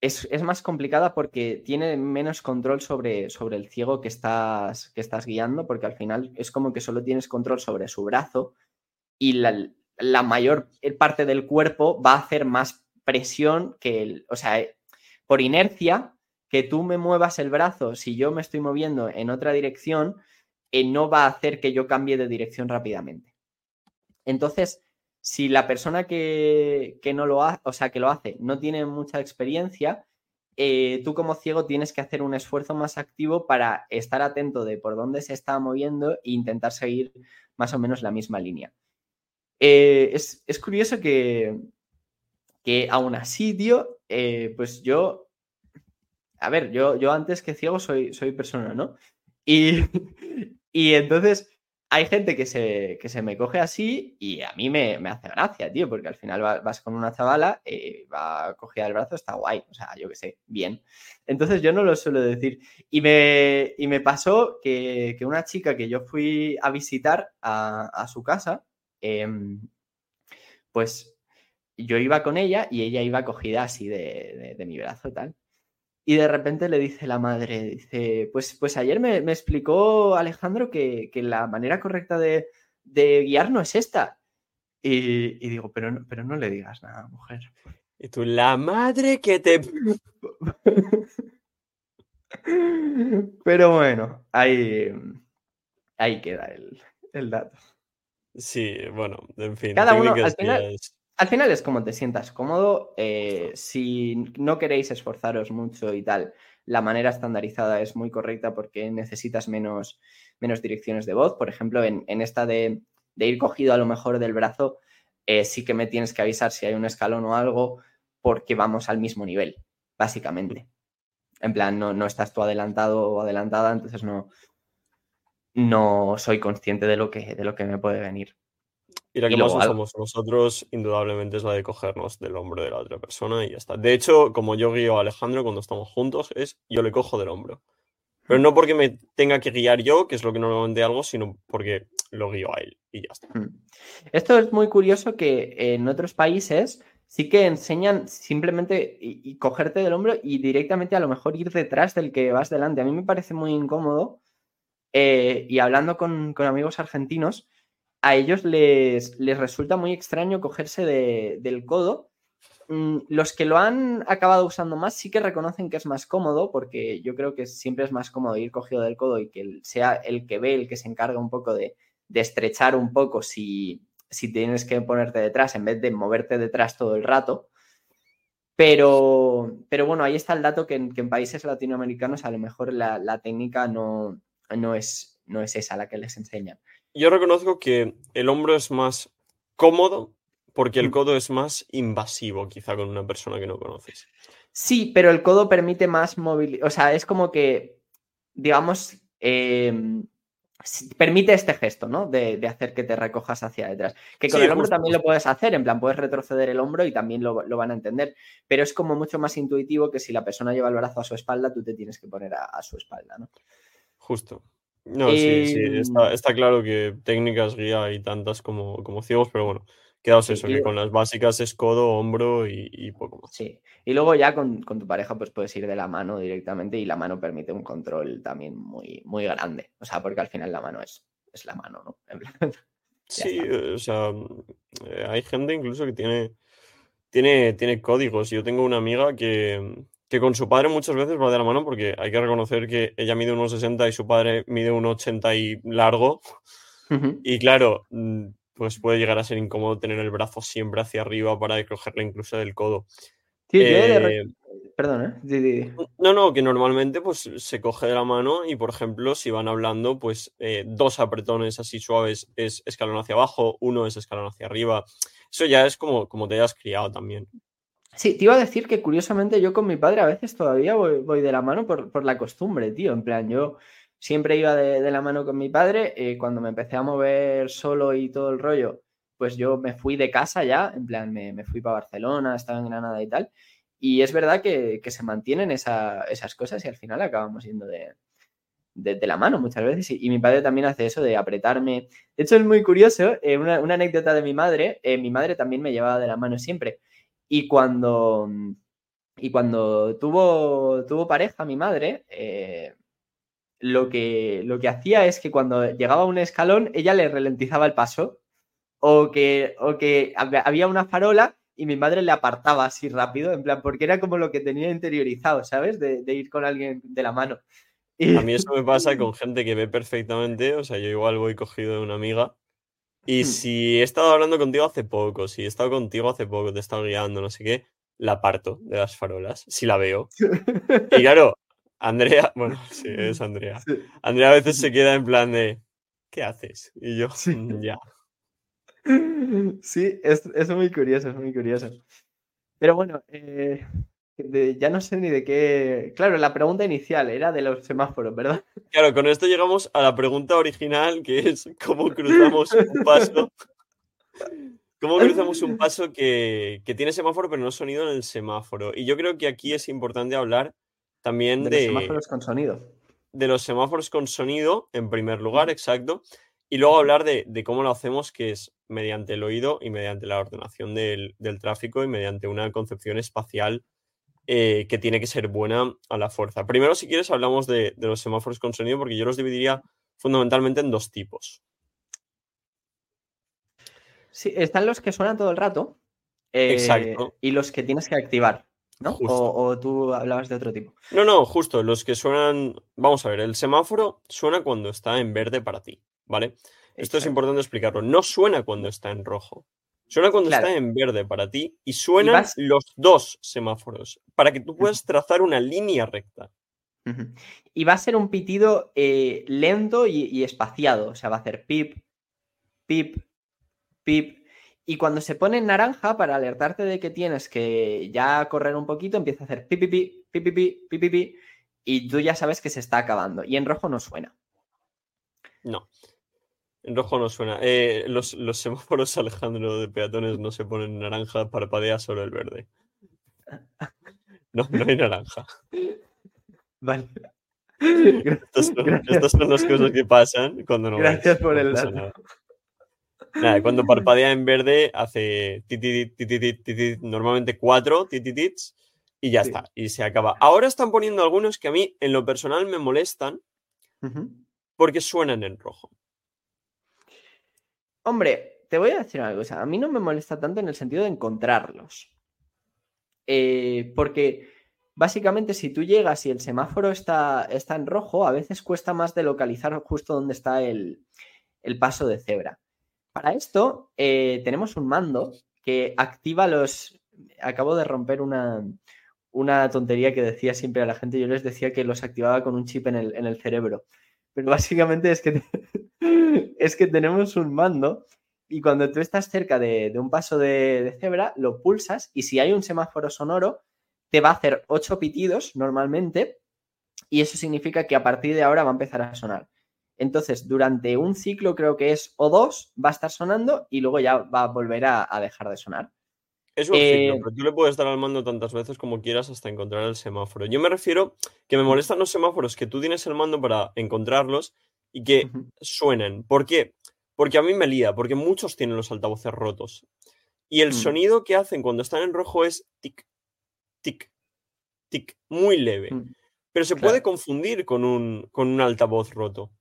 es, más complicada porque tiene menos control sobre, sobre el ciego que estás, que estás guiando, porque al final es como que solo tienes control sobre su brazo y la, la mayor parte del cuerpo va a hacer más presión que el, o sea, por inercia, que tú me muevas el brazo, si yo me estoy moviendo en otra dirección, eh, no va a hacer que yo cambie de dirección rápidamente. Entonces, si la persona que, no lo hace, o sea, que lo hace, no tiene mucha experiencia, eh, tú como ciego tienes que hacer un esfuerzo más activo para estar atento de por dónde se está moviendo e intentar seguir más o menos la misma línea. Eh, es, es, curioso que, que aún así, tío, eh, pues yo, a ver, yo, yo antes que ciego soy, soy persona, ¿no? Y, y entonces hay gente que se, que se me coge así y a mí me, hace gracia, tío, porque al final vas, con una chavala, eh, va cogida el brazo, está guay, o sea, yo qué sé, bien. Entonces yo no lo suelo decir. Y me, y me pasó que, una chica que yo fui a visitar a, su casa, em, pues yo iba con ella y ella iba cogida así de, mi brazo tal. Y de repente le dice la madre, dice, pues, pues ayer me, explicó Alejandro que, la manera correcta de, guiar no es esta. Y, digo, pero no, pero no le digas nada, mujer. Y tú, la madre que te... pero bueno, ahí, ahí queda el, el dato. Sí, bueno, en fin. Cada uno, al final, al final es como te sientas cómodo. Eh, si no queréis esforzaros mucho y tal, la manera estandarizada es muy correcta porque necesitas menos, menos direcciones de voz. Por ejemplo, en, esta de, ir cogido a lo mejor del brazo, eh, sí que me tienes que avisar si hay un escalón o algo porque vamos al mismo nivel, básicamente. En plan, no, no estás tú adelantado o adelantada, entonces no, no soy consciente de lo que, de lo que me puede venir. Y la que más usamos nosotros, indudablemente, es la de cogernos del hombro de la otra persona y ya está. De hecho, como yo guío a Alejandro cuando estamos juntos, es yo le cojo del hombro. Pero no porque me tenga que guiar yo, que es lo que normalmente hago, sino porque lo guío a él y ya está. Hmm. Esto es muy curioso que en otros países sí que enseñan simplemente y, cogerte del hombro y directamente a lo mejor ir detrás del que vas delante. A mí me parece muy incómodo. Eh, y hablando con, con amigos argentinos, a ellos les, les resulta muy extraño cogerse del codo. Mm, los que lo han acabado usando más sí que reconocen que es más cómodo, porque yo creo que siempre es más cómodo ir cogido del codo y que sea el que ve, el que se encarga un poco de, estrechar un poco si, si, tienes que ponerte detrás en vez de moverte detrás todo el rato. Pero, pero bueno, ahí está el dato que en, países latinoamericanos a lo mejor la, técnica no, no, es, no es esa la que les enseñan yo reconozco que el hombro es más cómodo porque el codo es más invasivo, quizá con una persona que no conoces. Sí, pero el codo permite más movilidad. O sea, es como que, digamos, em, permite este gesto, ¿no? De, hacer que te recojas hacia detrás. Que con el hombro también lo puedes hacer, en plan, puedes retroceder el hombro y también lo, van a entender. Pero es como mucho más intuitivo que si la persona lleva el brazo a su espalda, tú te tienes que poner a su espalda, ¿no? Justo. No, sí, sí, em, está, claro que técnicas guía hay tantas como, como ciegos, pero bueno, quedaos eso, que con las básicas es codo, hombro y, poco más. Sí, y luego ya con, tu pareja pues puedes ir de la mano directamente y la mano permite un control también muy, muy grande, o sea, porque al final la mano es, es la mano, ¿no? Sí, o sea, eh, hay gente incluso que tiene, tiene, tiene códigos. Yo tengo una amiga que, que con su padre muchas veces va de la mano porque hay que reconocer que ella mide unos 60 y su padre mide unos 80 y largo. Y claro, mm, pues puede llegar a ser incómodo tener el brazo siempre hacia arriba para cogerle incluso del codo. Sí, eh, Perdón, ¿eh? No, no, que normalmente pues se coge de la mano y, por ejemplo, si van hablando, pues eh, dos apretones así suaves es escalón hacia abajo, uno es escalón hacia arriba. Eso ya es como, como te hayas criado también. Sí, te iba a decir que curiosamente yo con mi padre a veces todavía voy, de la mano por, la costumbre, tío. En plan, yo siempre iba de, la mano con mi padre. Eh, cuando me empecé a mover solo y todo el rollo, pues yo me fui de casa ya. En plan, me, me fui para Barcelona, estaba en Granada y tal. Y es verdad que, se mantienen esas cosas y al final acabamos yendo de, la mano muchas veces. Y, mi padre también hace eso de apretarme. De hecho, es muy curioso, eh, una, anécdota de mi madre, eh, mi madre también me llevaba de la mano siempre. Y cuando, y cuando tuvo, tuvo pareja mi madre, eh, lo, que, lo que hacía es que cuando llegaba a un escalón, ella le ralentizaba el paso. O que, o que había una farola y mi madre le apartaba así rápido, en plan, porque era como lo que tenía interiorizado, ¿sabes? De, ir con alguien de la mano. A mí eso me pasa con gente que ve perfectamente, o sea, yo igual voy cogido de una amiga. Y hmm. si he estado hablando contigo hace poco, si he estado contigo hace poco, te he estado guiando, no sé qué, la aparto de las farolas, si la veo. Y claro, Andrea, bueno, sí, es Andrea. Andrea a veces se queda en plan de, ¿qué haces? Y yo, mm, ya. Sí, es, muy curioso, es muy curioso. Pero bueno, eh, ya no sé ni de qué. Claro, la pregunta inicial era de los semáforos, ¿verdad? Claro, con esto llegamos a la pregunta original, que es cómo cruzamos un paso. ¿Cómo cruzamos un paso que, tiene semáforo pero no sonido en el semáforo? Y yo creo que aquí es importante hablar también de, de los semáforos con sonido. De los semáforos con sonido, en primer lugar, exacto. Y luego hablar de, cómo lo hacemos, que es mediante el oído y mediante la ordenación del, tráfico y mediante una concepción espacial eh, que tiene que ser buena a la fuerza. Primero, si quieres, hablamos de, los semáforos con sonido, porque yo los dividiría fundamentalmente en dos tipos. Sí, están los que suenan todo el rato. Eh, Exacto. Y los que tienes que activar. ¿no? O, tú hablabas de otro tipo. No, no, justo, los que suenan. Vamos a ver, el semáforo suena cuando está en verde para ti. ¿vale? Esto es importante explicarlo. No suena cuando está en rojo. Suena cuando está en verde para ti y suenan los dos semáforos para que tú puedas trazar una línea recta. Y va a ser un pitido eh, lento y, espaciado. O sea, va a hacer pip, pip, pip. Y cuando se pone en naranja, para alertarte de que tienes que ya correr un poquito, empieza a hacer pip, pip, pip, pip, pip, pip, pip, y tú ya sabes que se está acabando. Y en rojo no suena. No. En rojo no suena. Eh, los, semáforos, Alejandro, de peatones no se ponen naranja, parpadea solo el verde. No, no hay naranja. Vale. Estas son, las cosas que pasan cuando no. Gracias por el Nada, cuando parpadea en verde hace tititit, normalmente cuatro tititits y ya está, y se acaba. Ahora están poniendo algunos que a mí en lo personal me molestan porque suenan en rojo. Hombre, te voy a decir una cosa. A mí no me molesta tanto en el sentido de encontrarlos. Eh, porque básicamente si tú llegas y el semáforo está, está, en rojo, a veces cuesta más de localizar justo donde está el, paso de cebra. Para esto eh, tenemos un mando que activa los... Acabo de romper una, una, tontería que decía siempre a la gente. Yo les decía que los activaba con un chip en el, en el cerebro. Pero básicamente es que, es que tenemos un mando y cuando tú estás cerca de, un paso de, cebra, lo pulsas y si hay un semáforo sonoro, te va a hacer ocho pitidos normalmente y eso significa que a partir de ahora va a empezar a sonar. Entonces, durante un ciclo, creo que es o dos, va a estar sonando y luego ya va a volver a dejar de sonar. Es un eh, pero tú le puedes dar al mando tantas veces como quieras hasta encontrar el semáforo. Yo me refiero que me molestan los semáforos que tú tienes el mando para encontrarlos y que suenen. ¿Por qué? Porque a mí me lía, porque muchos tienen los altavoces rotos. Y el mm. sonido que hacen cuando están en rojo es tic, tic, tic, muy leve. Mm. Pero se puede confundir con un, con un altavoz roto.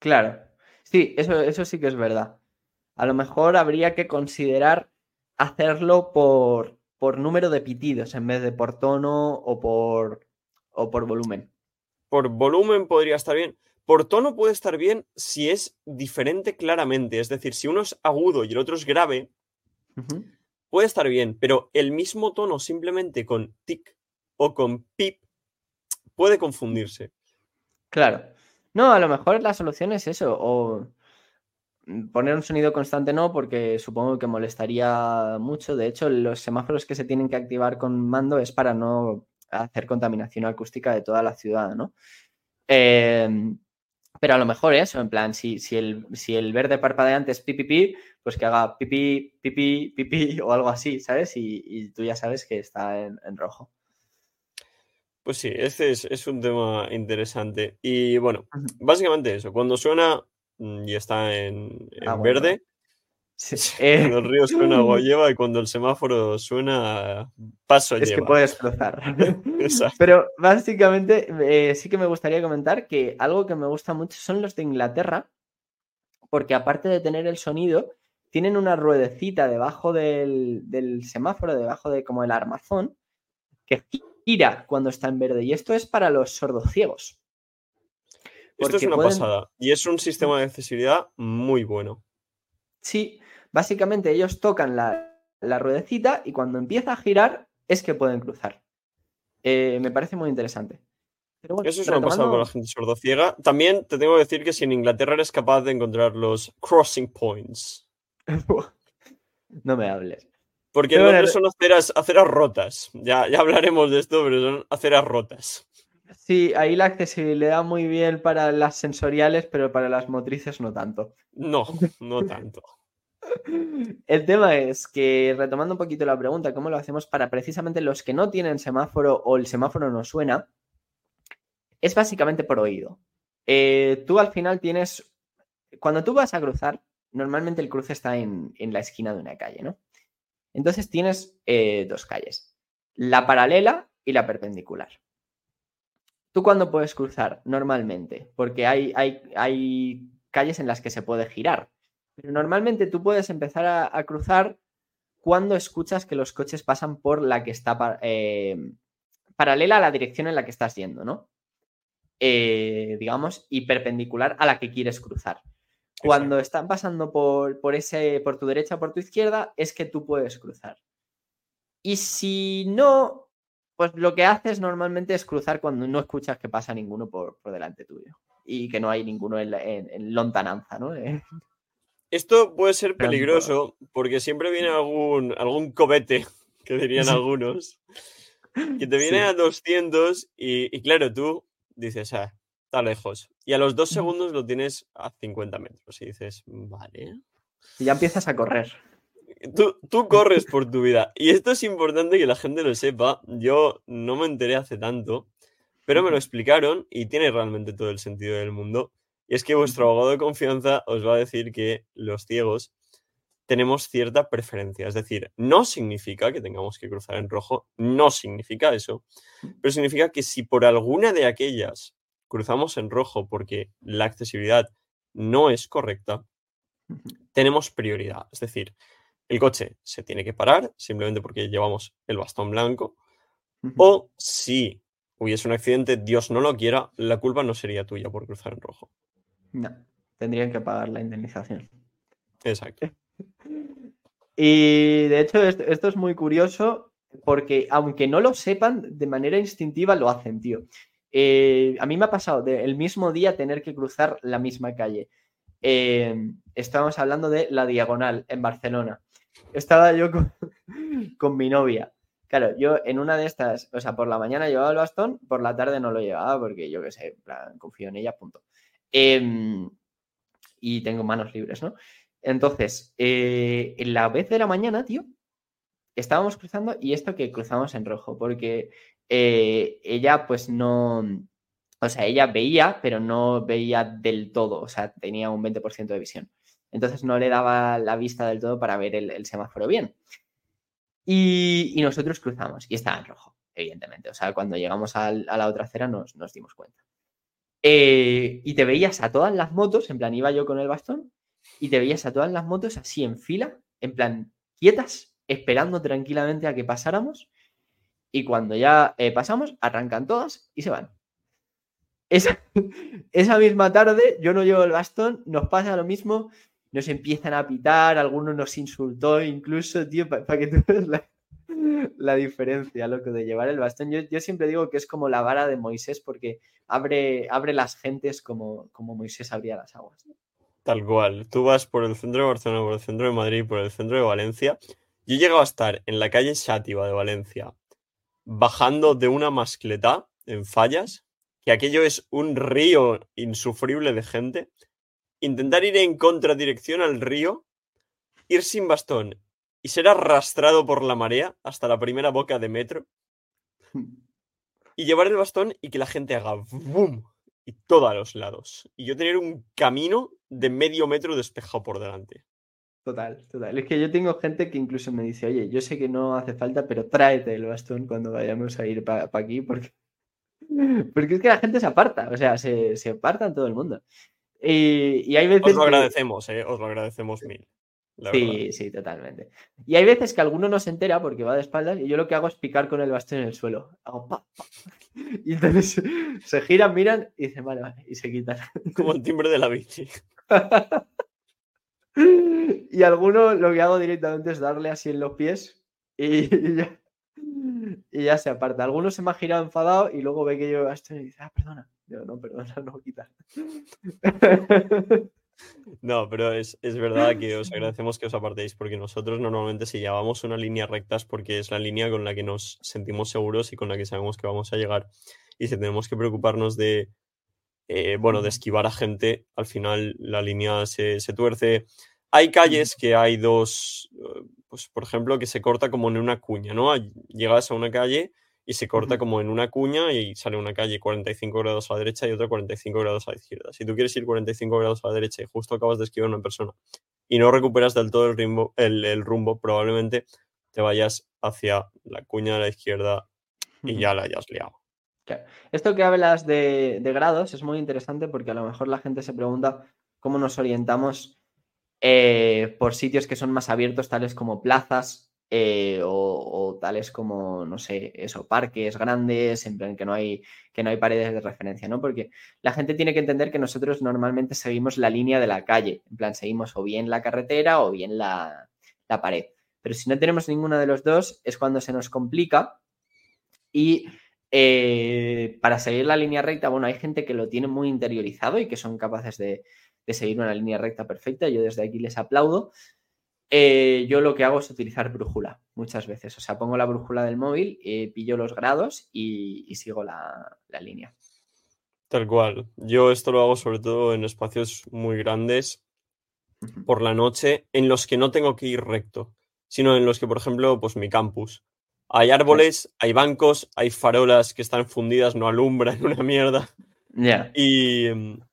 Claro. Sí, eso, eso sí que es verdad. a lo mejor habría que considerar hacerlo por, por número de pitidos en vez de por tono o por, o por volumen. Por volumen podría estar bien. Por tono puede estar bien si es diferente claramente. Es decir, si uno es agudo y el otro es grave, puede estar bien, pero el mismo tono simplemente con tic o con pip puede confundirse. Claro. No, a lo mejor la solución es eso, o poner un sonido constante no, porque supongo que molestaría mucho. De hecho, los semáforos que se tienen que activar con mando es para no hacer contaminación acústica de toda la ciudad, ¿no? Em, pero a lo mejor eso, en plan, si, si, el, si el verde parpadeante es pipipi, pues que haga pipi, pipi, pipi o algo así, ¿sabes? Y, y tú ya sabes que está en, en rojo. Pues sí, este es, es un tema interesante. Y bueno, básicamente eso. Cuando suena y está en, en Ah, bueno. verde, Sí, eh, cuando el río suena agua lleva y cuando el semáforo suena paso es que lleva. puedes cruzar. Pero básicamente eh, sí que me gustaría comentar que algo que me gusta mucho son los de Inglaterra, porque aparte de tener el sonido, tienen una ruedecita debajo del, del semáforo, debajo de como el armazón, que gira cuando está en verde. Y esto es para los sordociegos. Esto es una pueden- pasada. Y es un sistema de accesibilidad muy bueno. Sí, básicamente ellos tocan la, la ruedecita y cuando empieza a girar es que pueden cruzar. Eh, me parece muy interesante. Pero bueno, Eso es una pasada con la gente sordociega. También te tengo que decir que si en Inglaterra eres capaz de encontrar los crossing points. no me hables. Porque en Londres son aceras, aceras rotas. Ya, ya hablaremos de esto, pero son aceras rotas. Sí, ahí la accesibilidad muy bien para las sensoriales, pero para las motrices no tanto. No, no tanto. El tema es que, retomando un poquito la pregunta, ¿cómo lo hacemos para precisamente los que no tienen semáforo o el semáforo no suena? Es básicamente por oído. Eh, tú al final tienes, cuando tú vas a cruzar, normalmente el cruce está en, en la esquina de una calle, ¿no? Entonces tienes eh, dos calles, la paralela y la perpendicular. ¿Tú cuándo puedes cruzar? Normalmente, porque hay, hay, hay calles en las que se puede girar. Pero normalmente tú puedes empezar a, a cruzar cuando escuchas que los coches pasan por la que está eh, paralela a la dirección en la que estás yendo, ¿no? Eh, digamos, y perpendicular a la que quieres cruzar. Cuando están pasando por, por, ese, por tu derecha o por tu izquierda, es que tú puedes cruzar. Y si no, pues lo que haces normalmente es cruzar cuando no escuchas que pasa ninguno por, por delante tuyo. Y que no hay ninguno en, en- en lontananza, ¿no? Esto puede ser peligroso porque siempre viene algún, algún cobete, que dirían Sí. algunos, que te viene Sí. a 200 y, y claro, tú dices, ah, está lejos. Y a los dos segundos lo tienes a 50 metros y dices, vale. Y ya empiezas a correr. Tú, tú corres por tu vida. Y esto es importante que la gente lo sepa. Yo no me enteré hace tanto, pero me lo explicaron y tiene realmente todo el sentido del mundo. Y es que vuestro abogado de confianza os va a decir que los ciegos tenemos cierta preferencia. Es decir, no significa que tengamos que cruzar en rojo, no significa eso, pero significa que si por alguna de aquellas cruzamos en rojo porque la accesibilidad no es correcta, tenemos prioridad. Es decir, el coche se tiene que parar simplemente porque llevamos el bastón blanco. O si hubiese un accidente, Dios no lo quiera, la culpa no sería tuya por cruzar en rojo. No, tendrían que pagar la indemnización. Exacto. Y de hecho, esto, esto es muy curioso porque, aunque no lo sepan, de manera instintiva lo hacen, tío. Eh, a mí me ha pasado de el mismo día tener que cruzar la misma calle. Eh, estábamos hablando de la diagonal en Barcelona. Estaba yo con, mi novia. Claro, yo en una de estas, o sea, por la mañana llevaba el bastón, por la tarde no lo llevaba porque yo qué sé, plan, confío en ella, punto. Em, y tengo manos libres, ¿no? Entonces, eh, en la vez de la mañana, tío, estábamos cruzando y esto que cruzamos en rojo, porque eh, ella pues no, o sea, ella veía, pero no veía del todo, o sea, tenía un 20% de visión. Entonces no le daba la vista del todo para ver el, semáforo bien. Y, nosotros cruzamos y estaba en rojo, evidentemente. O sea, cuando llegamos a la otra acera nos, dimos cuenta. Eh, y te veías a todas las motos, en plan iba yo con el bastón, y te veías a todas las motos así en fila, en plan, quietas, esperando tranquilamente a que pasáramos. Y cuando ya eh, pasamos, arrancan todas y se van. Esa misma tarde, yo no llevo el bastón, nos pasa lo mismo, nos empiezan a pitar, algunos nos insultó incluso, tío, para que tú veas la, la, diferencia, loco, de llevar el bastón. Yo, yo, siempre digo que es como la vara de Moisés porque abre, abre las gentes como, como Moisés abría las aguas. Tal cual. Tú vas por el centro de Barcelona, por el centro de Madrid, por el centro de Valencia. Yo he llegado a estar en la calle Sátiva de Valencia, bajando de una mascleta en fallas, que aquello es un río insufrible de gente. Intentar ir en contradirección al río, ir sin bastón y ser arrastrado por la marea hasta la primera boca de metro. Y llevar el bastón y que la gente haga boom y todo a los lados. Y yo tener un camino de medio metro despejado por delante. Total, total. Es que yo tengo gente que incluso me dice, oye, yo sé que no hace falta, pero tráete el bastón cuando vayamos a ir para aquí, porque... porque es que la gente se aparta, o sea, se, se aparta todo el mundo. Y, y hay veces... Os lo agradecemos, eh, os lo agradecemos mil. Sí, verdad. sí, totalmente. Y hay veces que alguno no se entera porque va de espaldas y yo lo que hago es picar con el bastón en el suelo. Hago pa, pa. Y entonces se giran, miran y dicen, vale, vale, y se quitan. Como el timbre de la bici. y alguno lo que hago directamente es darle así en los pies y, ya, y ya, se aparta. Algunos se me ha girado enfadado y luego ve que yo bastón y dice, ah, perdona. Yo, no, perdona, no quita. No, pero es, es, verdad que os agradecemos que os apartéis porque nosotros normalmente si llevamos una línea recta es porque es la línea con la que nos sentimos seguros y con la que sabemos que vamos a llegar. Y si tenemos que preocuparnos de, eh, bueno, de esquivar a gente, al final la línea se, se, tuerce. Hay calles que hay dos, pues por ejemplo, que se corta como en una cuña, ¿no? Llegas a una calle y se corta como en una cuña y sale una calle 45 grados a la derecha y otra 45 grados a la izquierda. Si tú quieres ir 45 grados a la derecha y justo acabas de esquivar a una persona y no recuperas del todo el, el, el rumbo, probablemente te vayas hacia la cuña de la izquierda y ya la hayas liado. Claro. Esto que hablas de, de, grados es muy interesante porque a lo mejor la gente se pregunta cómo nos orientamos eh, por sitios que son más abiertos, tales como plazas eh, o, tales como, no sé, eso, parques grandes, en plan que no hay, que no hay paredes de referencia, ¿no? Porque la gente tiene que entender que nosotros normalmente seguimos la línea de la calle, en plan, seguimos o bien la carretera o bien la, la pared. Pero si no tenemos ninguno de los dos, es cuando se nos complica y eh, para seguir la línea recta, bueno, hay gente que lo tiene muy interiorizado y que son capaces de, de seguir una línea recta perfecta. Yo desde aquí les aplaudo. Eh, yo lo que hago es utilizar brújula muchas veces. O sea, pongo la brújula del móvil, eh, pillo los grados y, y sigo la, la, línea. Tal cual. Yo esto lo hago sobre todo en espacios muy grandes uh -huh. por la noche, en los que no tengo que ir recto, sino en los que, por ejemplo, pues mi campus. Hay árboles, hay bancos, hay farolas que están fundidas, no alumbran una mierda. Yeah. Y,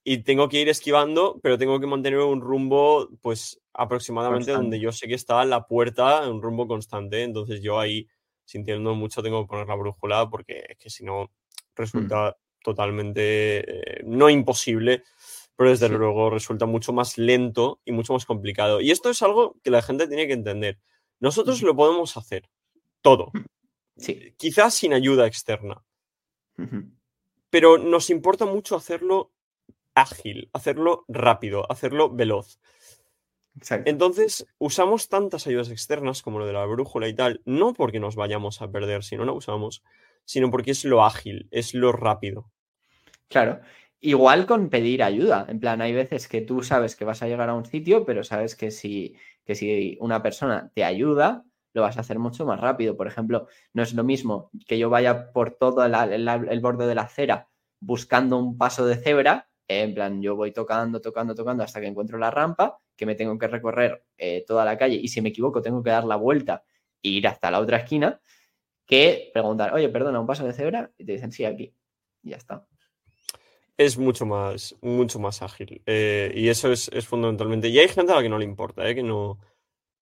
y, tengo que ir esquivando, pero tengo que mantener un rumbo, pues aproximadamente constante. donde yo sé que está la puerta, un rumbo constante. Entonces yo ahí, sintiendo mucho, tengo que poner la brújula porque es que si no resulta mm. totalmente, eh, no imposible, pero desde sí. luego resulta mucho más lento y mucho más complicado. Y esto es algo que la gente tiene que entender. Nosotros mm. lo podemos hacer, todo. Sí. Quizás sin ayuda externa. Uh -huh pero nos importa mucho hacerlo ágil, hacerlo rápido, hacerlo veloz. Exacto. Entonces, usamos tantas ayudas externas como lo de la brújula y tal, no porque nos vayamos a perder si no la usamos, sino porque es lo ágil, es lo rápido. Claro. Igual con pedir ayuda. En plan, hay veces que tú sabes que vas a llegar a un sitio, pero sabes que si, que si una persona te ayuda, lo vas a hacer mucho más rápido. Por ejemplo, no es lo mismo que yo vaya por todo el, borde de la acera buscando un paso de cebra, eh, en plan, yo voy tocando, tocando, tocando hasta que encuentro la rampa, que me tengo que recorrer eh, toda la calle y si me equivoco tengo que dar la vuelta e ir hasta la otra esquina, que preguntar, oye, perdona, un paso de cebra, y te dicen, sí, aquí, y ya está. Es mucho más, mucho más ágil. Eh, y eso es, es, fundamentalmente. Y hay gente a la que no le importa, que no,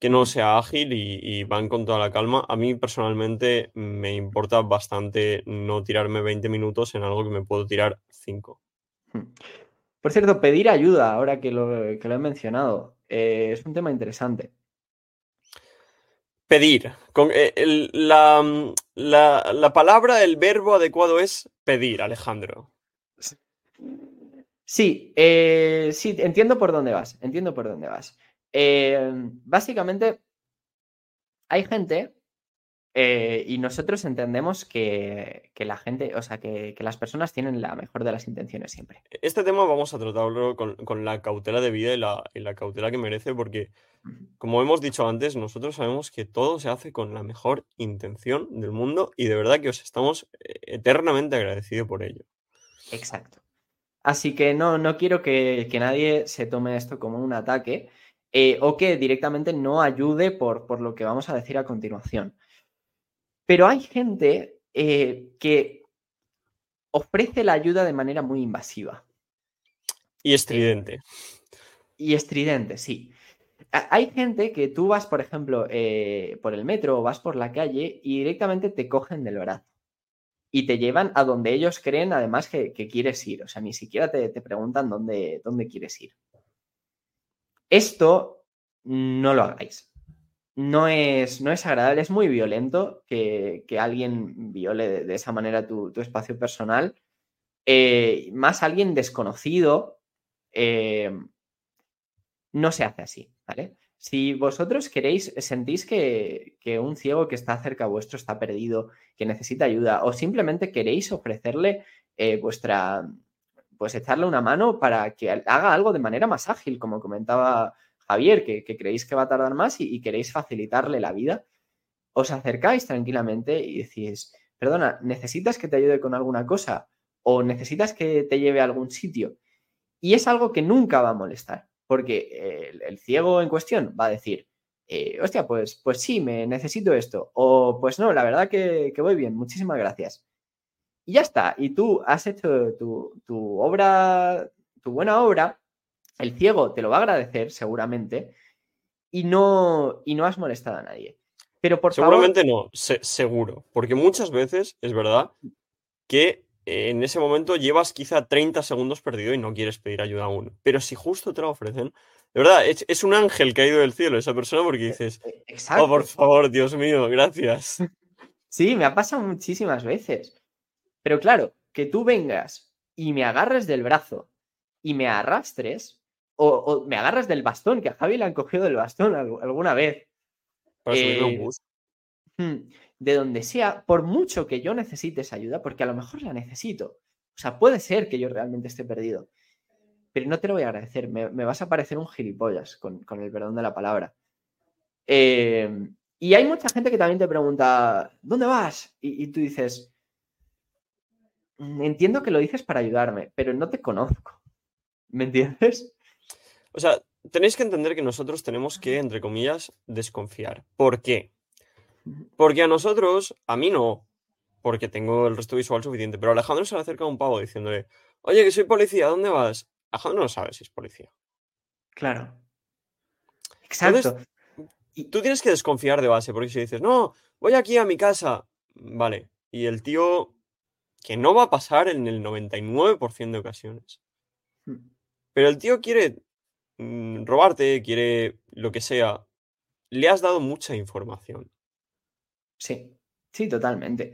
que no sea ágil y, y, van con toda la calma. A mí personalmente me importa bastante no tirarme 20 minutos en algo que me puedo tirar 5. Por cierto, pedir ayuda, ahora que lo, que lo he mencionado, eh, es un tema interesante. Pedir. Con, eh, el- la, la- la palabra, el verbo adecuado es pedir, Alejandro. Sí, eh, sí, entiendo por dónde vas, entiendo por dónde vas. Eh, básicamente, hay gente eh, y nosotros entendemos que, que la gente, o sea, que, que las personas tienen la mejor de las intenciones siempre. Este tema vamos a tratarlo con, con la cautela debida y la, y la cautela que merece, porque, como hemos dicho antes, nosotros sabemos que todo se hace con la mejor intención del mundo y de verdad que os estamos eh, eternamente agradecidos por ello. Exacto. Así que no, no quiero que, que nadie se tome esto como un ataque eh, o que directamente no ayude por, por lo que vamos a decir a continuación. Pero hay gente eh, que ofrece la ayuda de manera muy invasiva Y estridente. y estridente, sí. Hay gente que tú vas, por ejemplo, eh, por el metro o vas por la calle y directamente te cogen del brazo y te llevan a donde ellos creen además que, que quieres ir. O sea, ni siquiera te, te preguntan dónde, dónde quieres ir. Esto no lo hagáis. No es, no es agradable, es muy violento que, que alguien viole de, esa manera tu, tu espacio personal. Eh, más alguien desconocido. eh, no se hace así, ¿vale? Si vosotros queréis, sentís que, que un ciego que está cerca vuestro está perdido, que necesita ayuda, o simplemente queréis ofrecerle eh, vuestra, pues echarle una mano para que haga algo de manera más ágil, como comentaba Javier, que, creéis que va a tardar más y, queréis facilitarle la vida, os acercáis tranquilamente y decís, perdona, ¿necesitas que te ayude con alguna cosa? ¿O necesitas que te lleve a algún sitio? Y es algo que nunca va a molestar, porque el, ciego en cuestión va a decir, eh, hostia, pues, pues sí, me necesito esto. O pues no, la verdad que voy bien, muchísimas gracias. Y ya está. Y tú has hecho tu, tu obra, tu buena obra, el ciego te lo va a agradecer seguramente y no, y no has molestado a nadie. Pero por Seguramente favor, no, se- seguro. Porque muchas veces es verdad que eh, en ese momento llevas quizá 30 segundos perdido y no quieres pedir ayuda aún. Pero si justo te la ofrecen, de verdad, es, es un ángel caído del cielo esa persona porque dices, eh, oh, exacto. por favor, Dios mío, gracias. Sí, me ha pasado muchísimas veces. Pero claro, que tú vengas y me agarres del brazo y me arrastres, o, o me agarres del bastón, que a Javi le han cogido del bastón al- alguna vez, Para un Eh, bus. hmm, de donde sea, por mucho que yo necesite esa ayuda, porque a lo mejor la necesito. O sea, puede ser que yo realmente esté perdido, pero no te lo voy a agradecer. Me, me vas a parecer un gilipollas, con, con el perdón de la palabra. Eh, y hay mucha gente que también te pregunta, ¿dónde vas? Y, y tú dices, "Mm, entiendo que lo dices para ayudarme, pero no te conozco. ¿Me entiendes? O sea, tenéis que entender que nosotros tenemos que, entre comillas, desconfiar. ¿Por qué? Porque a nosotros, a mí no, porque tengo el resto visual suficiente, pero Alejandro se le acerca a un pavo diciéndole, oye, que soy policía, ¿dónde vas? Alejandro no sabe si es policía. Claro. Exacto. Y- Tú tienes que desconfiar de base, porque si dices, no, voy aquí a mi casa, vale, y el tío, que no va a pasar en el 99% de ocasiones, Hmm. pero el tío quiere mm, robarte, quiere lo que sea, le has dado mucha información. Sí, sí, totalmente.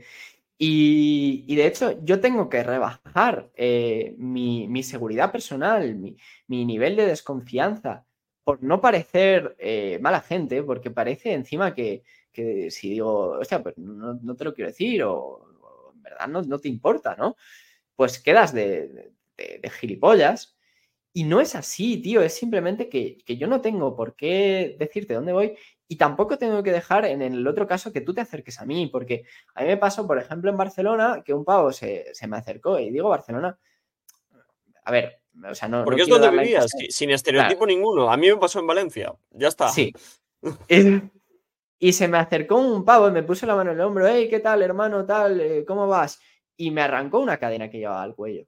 Y, y de hecho, yo tengo que rebajar eh, mi, mi seguridad personal, mi, mi nivel de desconfianza, por no parecer eh, mala gente, porque parece encima que, que si digo, hostia, pues no, no te lo quiero decir, o, o verdad no, no te importa, ¿no? Pues quedas de, de- de gilipollas. Y no es así, tío, es simplemente que, que yo no tengo por qué decirte dónde voy y tampoco tengo que dejar en el otro caso que tú te acerques a mí, porque a mí me pasó, por ejemplo, en Barcelona, que un pavo se, se me acercó y digo Barcelona, a ver, o sea, no... no Porque es quiero donde vivías, sin estereotipo ninguno. A mí me pasó en Valencia, ya está. Sí. Y se me acercó un pavo y me puso la mano en el hombro, hey, ¿qué tal, hermano? Tal, eh, ¿cómo vas? Y me arrancó una cadena que llevaba al cuello.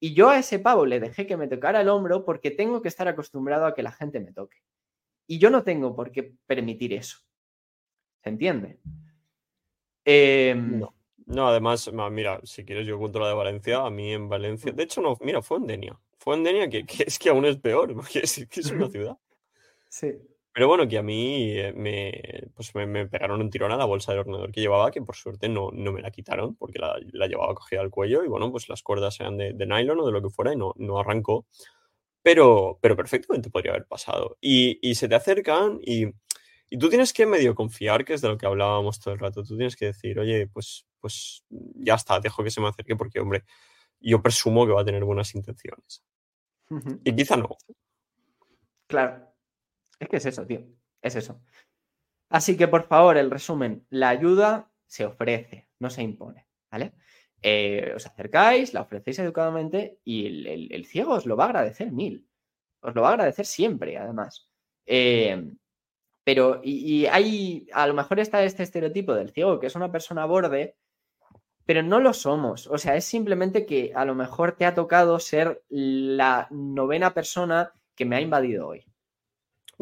Y yo a ese pavo le dejé que me tocara el hombro porque tengo que estar acostumbrado a que la gente me toque. Y yo no tengo por qué permitir eso. ¿Se entiende? Em, No. No, además, mira, si quieres yo cuento la de Valencia, a mí en Valencia, de hecho no, mira, fue en Denia, fue en Denia, que, es que aún es peor, porque es, que es una ciudad. Sí. Pero bueno, que a mí eh, me, pues me, pegaron un tirón a la bolsa del ordenador que llevaba, que por suerte no, no me la quitaron, porque la, la, llevaba cogida al cuello y bueno, pues las cuerdas eran de, de, nylon o de lo que fuera y no, no arrancó. Pero, pero perfectamente podría haber pasado. Y, y se te acercan y, y, tú tienes que medio confiar, que es de lo que hablábamos todo el rato. Tú tienes que decir, oye, pues, pues ya está, dejo que se me acerque porque, hombre, yo presumo que va a tener buenas intenciones. Y quizá no. Claro. Es que es eso, tío. Es eso. Así que, por favor, el resumen. La ayuda se ofrece, no se impone. ¿Vale? Eh, os acercáis, la ofrecéis educadamente y el, ciego os lo va a agradecer mil. Os lo va a agradecer siempre, además. Eh, pero, y, y, hay, a lo mejor está este estereotipo del ciego, que es una persona borde, pero no lo somos. O sea, es simplemente que a lo mejor te ha tocado ser la novena persona que me ha invadido hoy.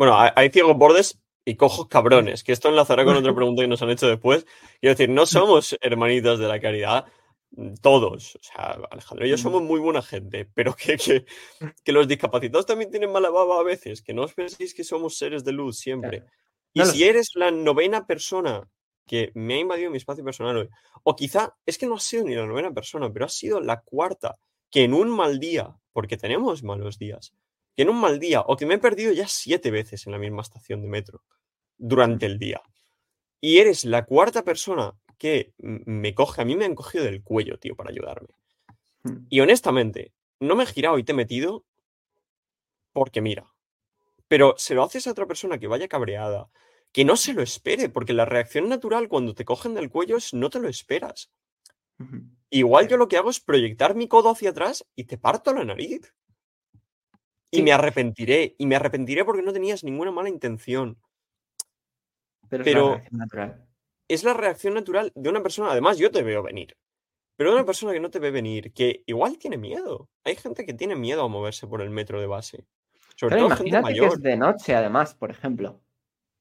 Bueno, hay ciegos bordes y cojos cabrones, que esto enlazará con otra pregunta que nos han hecho después. Quiero decir, no somos hermanitos de la caridad, mm, todos. O sea, Alejandro y yo somos muy buena gente, pero que, que, los discapacitados también tienen mala baba a veces, que no os penséis que somos seres de luz siempre. Y si eres la novena persona que me ha invadido mi espacio personal hoy, o quizá es que no ha sido ni la novena persona, pero ha sido la cuarta, que en un mal día, porque tenemos malos días, en un mal día, o que me he perdido ya siete veces en la misma estación de metro durante el día. Y eres la cuarta persona que me coge, a mí me han cogido del cuello, tío, para ayudarme. Hmm. Y honestamente, no me he girado y te he metido porque mira, pero se lo haces a otra persona que vaya cabreada, que no se lo espere, porque la reacción natural cuando te cogen del cuello es no te lo esperas. Igual yo lo que hago es proyectar mi codo hacia atrás y te parto la nariz. Y me arrepentiré, y me arrepentiré porque no tenías ninguna mala intención. Pero, es la reacción natural. Es la reacción natural de una persona, además yo te veo venir, pero de una persona que no te ve venir, que igual tiene miedo. Hay gente que tiene miedo a moverse por el metro de base. Sobre todo gente mayor. que es de noche, además, por ejemplo.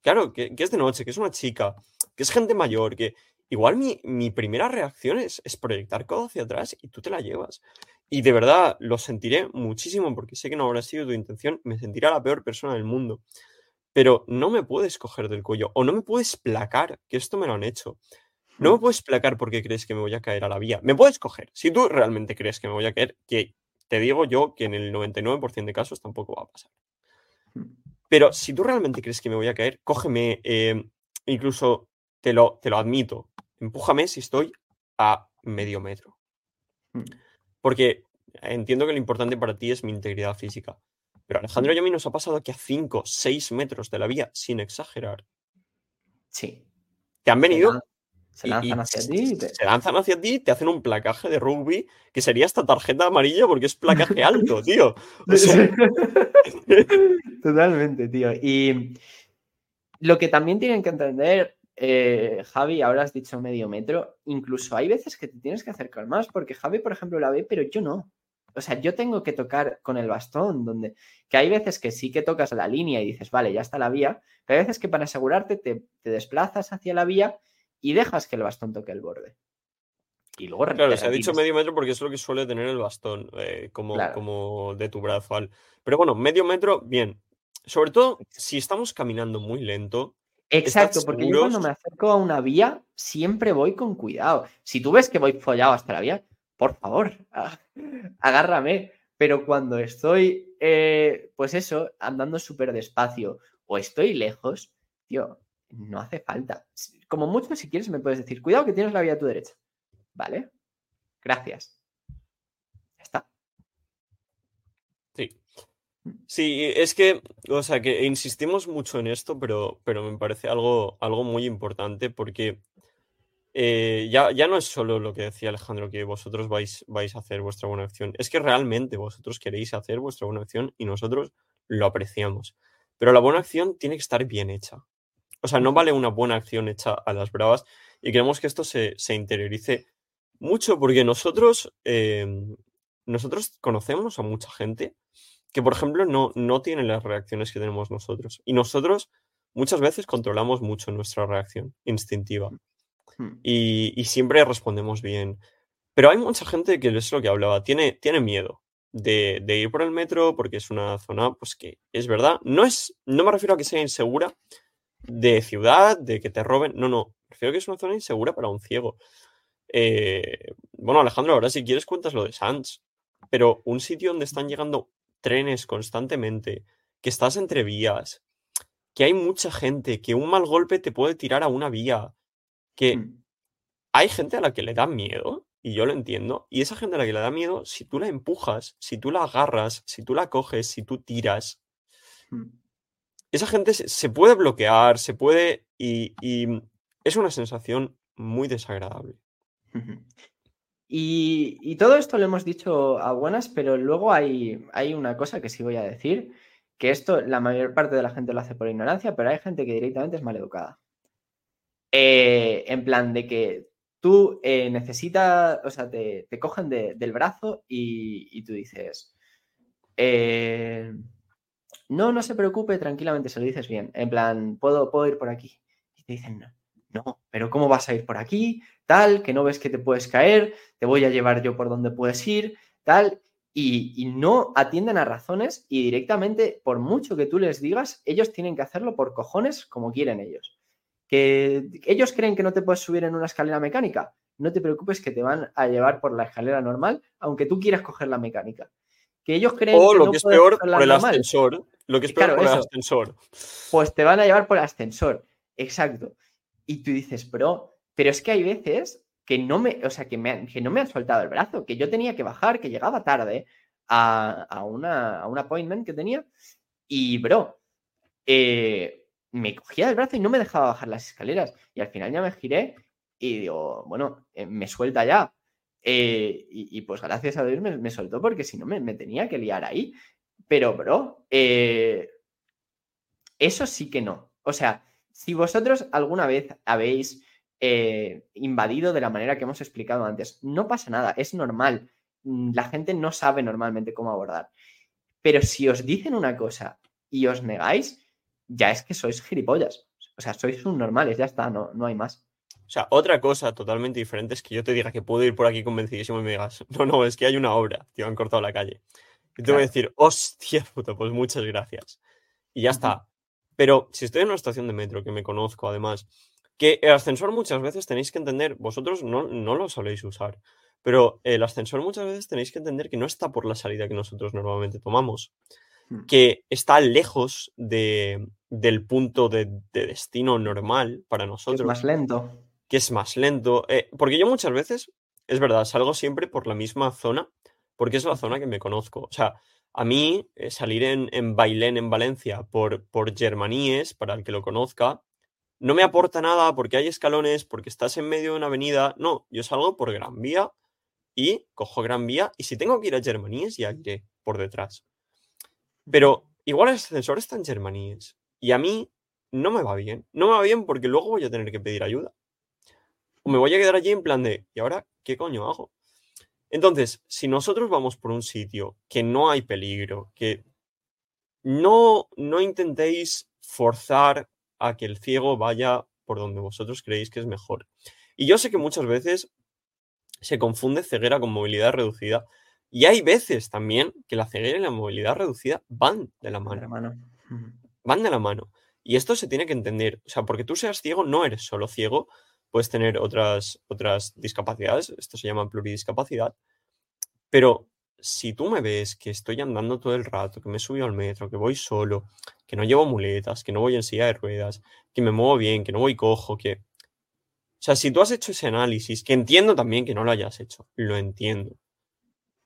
Claro, que, es de noche, que es una chica, que es gente mayor, que igual mi, mi primera reacción es, es, proyectar codo hacia atrás y tú te la llevas. Y de verdad lo sentiré muchísimo porque sé que no habrá sido tu intención, me sentirá la peor persona del mundo. Pero no me puedes coger del cuello o no me puedes placar, que esto me lo han hecho. No me hmm. puedes placar porque crees que me voy a caer a la vía. Me puedes coger. Si tú realmente crees que me voy a caer, que te digo yo que en el 99% de casos tampoco va a pasar. Hmm. Pero si tú realmente crees que me voy a caer, cógeme, eh, incluso te lo, te lo admito, empújame si estoy a medio metro. Hmm. Porque entiendo que lo importante para ti es mi integridad física. Pero Alejandro y a mí nos ha pasado que a 5, 6 metros de la vía, sin exagerar. Sí. Te han venido. Se lanzan hacia ti. Se lanzan hacia ti, te hacen un placaje de rugby que sería esta tarjeta amarilla porque es placaje alto, tío. Totalmente, tío. Y lo que también tienen que entender eh, Javi, ahora has dicho medio metro, incluso hay veces que te tienes que acercar más, porque Javi, por ejemplo, la ve, pero yo no. O sea, yo tengo que tocar con el bastón, donde que hay veces que sí que tocas la línea y dices, vale, ya está la vía, pero hay veces que para asegurarte te, desplazas hacia la vía y dejas que el bastón toque el borde. Y luego Claro, se ha dicho medio metro porque es lo que suele tener el bastón, eh, como, como de tu brazo. Al... Pero bueno, medio metro, bien. Sobre todo si estamos caminando muy lento, Exacto, porque yo cuando me acerco a una vía siempre voy con cuidado. Si tú ves que voy follado hasta la vía, por favor, agárrame. Pero cuando estoy, eh, pues eso, andando súper despacio o estoy lejos, tío, no hace falta. Como mucho, si quieres, me puedes decir, cuidado que tienes la vía a tu derecha. ¿Vale? Gracias. Ya está. Sí. Sí, es que, o sea, que insistimos mucho en esto, pero, pero me parece algo, algo muy importante porque eh, ya, ya no es solo lo que decía Alejandro, que vosotros vais, vais a hacer vuestra buena acción, es que realmente vosotros queréis hacer vuestra buena acción y nosotros lo apreciamos. Pero la buena acción tiene que estar bien hecha. O sea, no vale una buena acción hecha a las bravas y queremos que esto se, se interiorice mucho porque nosotros, em, nosotros conocemos a mucha gente que, por ejemplo, no, no tienen las reacciones que tenemos nosotros. Y nosotros muchas veces controlamos mucho nuestra reacción instintiva. Hmm. Y, siempre respondemos bien. Pero hay mucha gente que es lo que hablaba, tiene, tiene miedo. de, de, ir por el metro porque es una zona, pues que es verdad, no es, no me refiero a que sea insegura de ciudad, de que te roben, no, no, me refiero a que es una zona insegura para un ciego. Eh, bueno, Alejandro, ahora si quieres cuentas lo de Sanz, pero un sitio donde están llegando trenes constantemente, que estás entre vías, que hay mucha gente, que un mal golpe te puede tirar a una vía, que mm. hay gente a la que le da miedo, y yo lo entiendo, y esa gente a la que le da miedo, si tú la empujas, si tú la agarras, si tú la coges, si tú tiras, mm. esa gente se puede bloquear, se puede, y, y es una sensación muy desagradable. Y, todo esto lo hemos dicho a buenas, pero luego hay, hay una cosa que sí voy a decir, que esto la mayor parte de la gente lo hace por ignorancia, pero hay gente que directamente es maleducada. Eh, en plan de que tú eh, necesitas, o sea, te, cogen del brazo y, tú dices, eh, no, no se preocupe, tranquilamente, se lo dices bien. En plan, puedo, puedo ir por aquí. Y te dicen, no, no, pero ¿cómo vas a ir por aquí? Tal, que no ves que te puedes caer, te voy a llevar yo por donde puedes ir, tal. Y, no atienden a razones y directamente, por mucho que tú les digas, ellos tienen que hacerlo por cojones como quieren ellos. Que ellos creen que no te puedes subir en una escalera mecánica, no te preocupes que te van a llevar por la escalera normal, aunque tú quieras coger la mecánica. Que ellos creen o lo que es peor, por el ascensor. Lo que es peor por el ascensor. Pues te van a llevar por el ascensor. Exacto. Y tú dices, pero, pero es que hay veces que no me, o sea, que, me, que no me han soltado el brazo, que yo tenía que bajar, que llegaba tarde a, una, a un appointment que tenía. Y, bro, eh, me cogía el brazo y no me dejaba bajar las escaleras. Y al final ya me giré y digo, bueno, eh, me suelta ya. Eh, y, pues gracias a Dios me, soltó porque si no me, me, tenía que liar ahí. Pero, bro, eso sí que no. O sea, si vosotros alguna vez habéis eh, invadido de la manera que hemos explicado antes, no pasa nada, es normal. Mm, la gente no sabe normalmente cómo abordar. Pero si os dicen una cosa y os negáis, ya es que sois gilipollas. O sea, sois un normales, ya está, no, no hay más. O sea, otra cosa totalmente diferente es que yo te diga que puedo ir por aquí convencidísimo y me digas, no, no, es que hay una obra, te han cortado la calle. Y te voy a decir, hostia puta, pues muchas gracias. Y ya está. Pero si estoy en una estación de metro, que me conozco además, que el ascensor muchas veces tenéis que entender, vosotros no, no lo soléis usar, pero el ascensor muchas veces tenéis que entender que no está por la salida que nosotros normalmente tomamos, hmm. que está lejos de, del punto de, destino normal para nosotros. Es más lento. Que es más lento. Eh, porque yo muchas veces, es verdad, salgo siempre por la misma zona, porque es la zona que me conozco. O sea, a mí, eh, salir en, en, Bailén, en Valencia, por, por Germaníes, para el que lo conozca, no me aporta nada porque hay escalones, porque estás en medio de una avenida. No, yo salgo por Gran Vía y cojo Gran Vía y si tengo que ir a Germaníes, ya iré por detrás. Pero igual el ascensor está en Germaníes y a mí no me va bien. No me va bien porque luego voy a tener que pedir ayuda. O me voy a quedar allí en plan de, ¿y ahora qué coño hago? Entonces, si nosotros vamos por un sitio que no hay peligro, que no, no intentéis forzar a que el ciego vaya por donde vosotros creéis que es mejor. Y yo sé que muchas veces se confunde ceguera con movilidad reducida. Y hay veces también que la ceguera y la movilidad reducida van de la mano. mano. Van de la mano. Y esto se tiene que entender. O sea, porque tú seas ciego, no eres solo ciego, puedes tener otras, otras discapacidades, esto se llama pluridiscapacidad, pero si tú me ves que estoy andando todo el rato, que me he subido al metro, que voy solo, que no llevo muletas, que no voy en silla de ruedas, que me muevo bien, que no voy cojo, que... O sea, si tú has hecho ese análisis, que entiendo también que no lo hayas hecho, lo entiendo.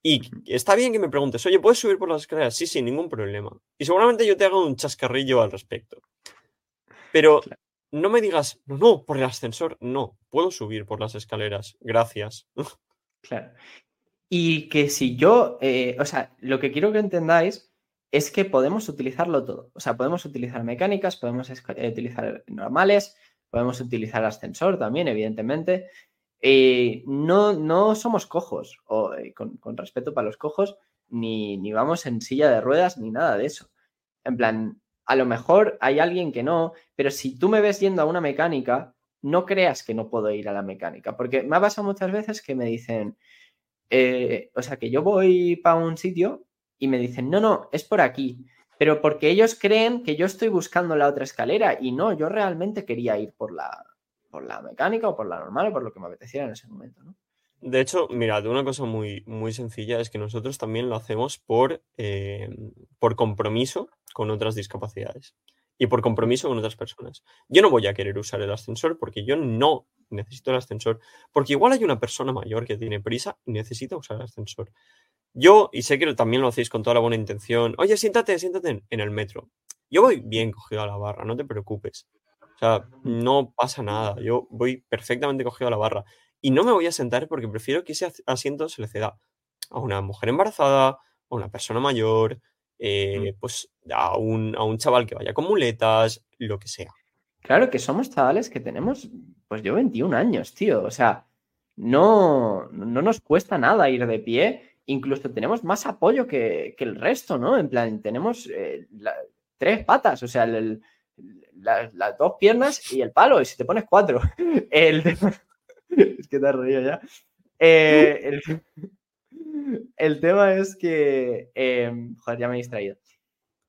Y está bien que me preguntes, oye, ¿puedes subir por las escaleras? Sí, sin ningún problema. Y seguramente yo te hago un chascarrillo al respecto. Pero no me digas, no, no, por el ascensor, no, puedo subir por las escaleras, gracias. Claro. Y que si yo, eh, o sea, lo que quiero que entendáis es que podemos utilizarlo todo. O sea, podemos utilizar mecánicas, podemos eh, utilizar normales, podemos utilizar ascensor también, evidentemente. Eh, no, no somos cojos, o con, con, respeto para los cojos, ni, ni vamos en silla de ruedas, ni nada de eso. En plan, a lo mejor hay alguien que no, pero si tú me ves yendo a una mecánica, no creas que no puedo ir a la mecánica, porque me ha pasado muchas veces que me dicen, eh, o sea, que yo voy para un sitio y me dicen, no, no, es por aquí, pero porque ellos creen que yo estoy buscando la otra escalera y no, yo realmente quería ir por la, por la mecánica o por la normal o por lo que me apeteciera en ese momento, ¿no? De hecho, mirad, una cosa muy, muy sencilla es que nosotros también lo hacemos por, eh, por compromiso con otras discapacidades y por compromiso con otras personas. Yo no voy a querer usar el ascensor porque yo no necesito el ascensor, porque igual hay una persona mayor que tiene prisa y necesita usar el ascensor. Yo, y sé que también lo hacéis con toda la buena intención, oye, siéntate, siéntate en el metro. Yo voy bien cogido a la barra, no te preocupes. O sea, no pasa nada, yo voy perfectamente cogido a la barra. Y no me voy a sentar porque prefiero que ese asiento se le ceda a una mujer embarazada, a una persona mayor, eh, Mm. pues a un, a un chaval que vaya con muletas, lo que sea. Claro que somos chavales que tenemos, pues yo 21 años, tío. O sea, no, no nos cuesta nada ir de pie. Incluso tenemos más apoyo que, que el resto, ¿no? En plan, tenemos eh, la- tres patas, o sea, el- el- la- las dos piernas y el palo, y si te pones cuatro. El Es que te has reído ya. Eh, el, el tema es que... eh, joder, ya me he distraído.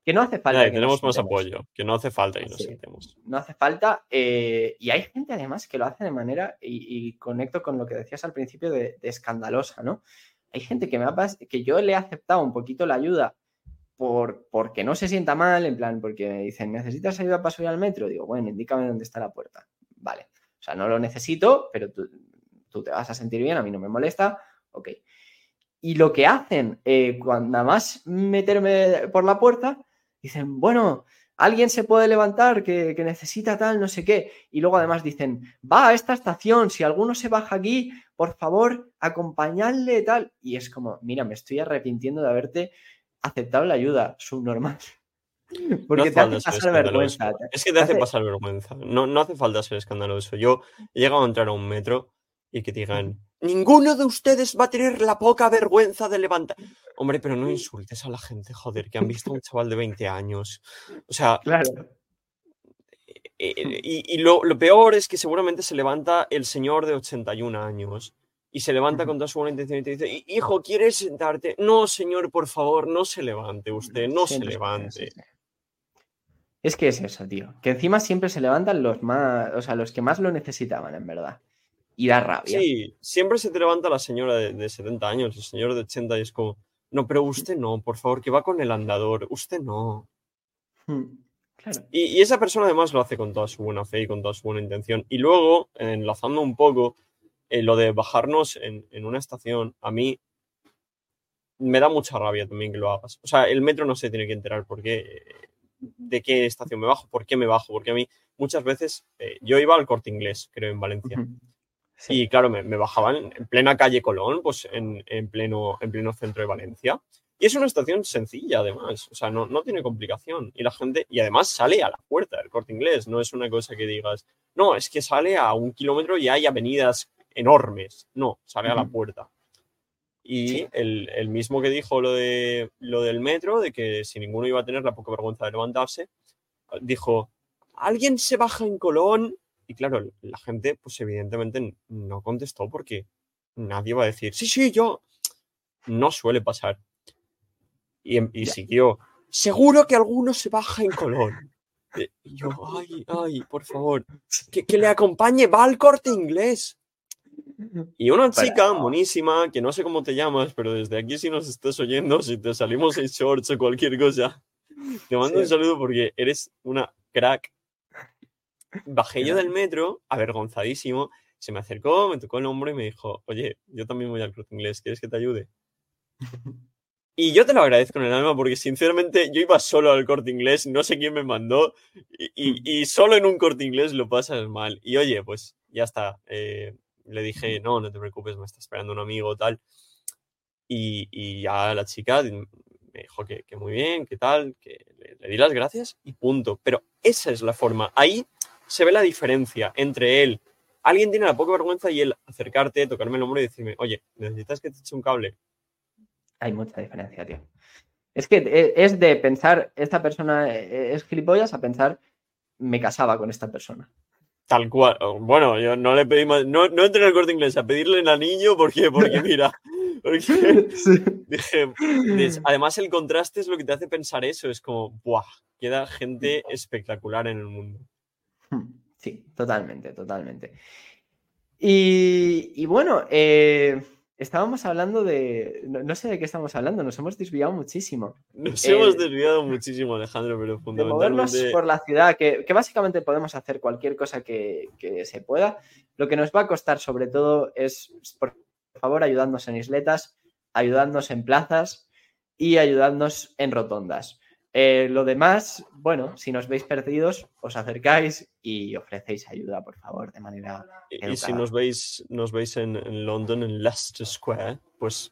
Que no hace falta. Ya, que tenemos más apoyo, que no hace falta que nos Sí. sentemos. no hace falta. eh, y hay gente además que lo hace de manera, y, y conecto con lo que decías al principio de, de escandalosa, ¿no? Hay gente que me ha que yo le he aceptado un poquito la ayuda por, porque no se sienta mal, en plan, porque me dicen, ¿necesitas ayuda para subir al metro? Digo, bueno, indícame dónde está la puerta. Vale. O sea, no lo necesito, pero tú, tú te vas a sentir bien, a mí no me molesta, ok. Y lo que hacen, eh, cuando nada más meterme por la puerta, dicen, bueno, alguien se puede levantar que, que necesita tal, no sé qué. Y luego además dicen, va a esta estación, si alguno se baja aquí, por favor, acompañadle tal. Y es como, mira, me estoy arrepintiendo de haberte aceptado la ayuda subnormal. Porque No te hace pasar vergüenza. Es que te te hace hace- pasar vergüenza. No, no hace falta ser escandaloso. Yo he llegado a entrar a un metro y que digan, ninguno de ustedes va a tener la poca vergüenza de levantar. Hombre, pero no insultes a la gente, joder, que han visto a un chaval de 20 años. O sea, Claro. eh, y, y lo, lo peor es que seguramente se levanta el señor de 81 años y se levanta con toda su buena intención y te dice, "Hi- hijo, ¿quieres sentarte? No, señor, por favor, no se levante usted, no se Siempre levante. Es que es eso, tío. Que encima siempre se levantan los más, o sea, los que más lo necesitaban, en verdad. Y da rabia. Sí, siempre se te levanta la señora de, de 70 años, el señor de 80 y es como, no, pero usted no, por favor, que va con el andador, usted no. Mm, Claro. Y, y esa persona además lo hace con toda su buena fe y con toda su buena intención. Y luego, enlazando un poco, eh, lo de bajarnos en, en una estación, a mí me da mucha rabia también que lo hagas. O sea, el metro no se tiene que enterar por qué, de qué estación me bajo, por qué me bajo, porque a mí muchas veces, eh, yo iba al corte inglés, creo, en Valencia. Sí. Y claro, me, me bajaban en plena calle Colón, pues en, en pleno, en pleno centro de Valencia. Y es una estación sencilla, además. O sea, no, no tiene complicación. Y la gente, y además sale a la puerta del corte inglés. No es una cosa que digas, no, es que sale a un kilómetro y hay avenidas enormes. No, sale a la puerta. Y Sí. el, el mismo que dijo lo, de, lo del metro, de que si ninguno iba a tener la poca vergüenza de levantarse, dijo, ¿alguien se baja en Colón? Y claro, la gente, pues evidentemente no contestó porque nadie va a decir, sí, sí, yo. No suele pasar. Y, em- y siguió, seguro que alguno se baja en Colón. Eh, Y yo, ay, ay, por favor, que, que le acompañe, va al corte inglés. Y una chica monísima, que no sé cómo te llamas, pero desde aquí si nos estás oyendo, si te salimos en shorts o cualquier cosa, te mando un saludo porque eres una crack. Bajé yo del metro, avergonzadísimo, se me acercó, me tocó el hombro y me dijo, oye, yo también voy al corte inglés, ¿quieres que te ayude? Y yo te lo agradezco en el alma porque sinceramente yo iba solo al corte inglés, no sé quién me mandó y, y- y solo en un corte inglés lo pasas mal. Y oye, pues ya está. eh, le dije, no, no te preocupes, me está esperando un amigo tal. Y, y ya la chica me dijo que, que muy bien, que tal, que le, le di las gracias y punto. Pero esa es la forma. Ahí se ve la diferencia entre él. Alguien tiene la poca vergüenza y él acercarte, tocarme el hombro y decirme, oye, ¿necesitas que te eche un cable? Hay mucha diferencia, tío. Es que e- es de pensar, esta persona eh, es gilipollas, a pensar, me casaba con esta persona. Tal cual. Bueno, yo no le pedí más. No, no entré en el corte inglés a pedirle el anillo porque, porque mira. Porque Sí. dije, des- además el contraste es lo que te hace pensar eso, es como, ¡buah! Queda gente espectacular en el mundo. Sí, totalmente, totalmente. Y, y bueno, eh, estábamos hablando de. No, no sé de qué estamos hablando, nos hemos desviado muchísimo. Nos Eh, hemos desviado muchísimo, Alejandro, pero De movernos fundamentalmente... por la ciudad, que, que básicamente podemos hacer cualquier cosa que, que se pueda. Lo que nos va a costar, sobre todo, es, por favor, ayudarnos en isletas, ayudarnos en plazas y ayudarnos en rotondas. Eh, lo demás, bueno, si nos veis perdidos, os acercáis y ofrecéis ayuda, por favor, de manera. Y, y si nos veis, nos veis en, en London, en Leicester Square, pues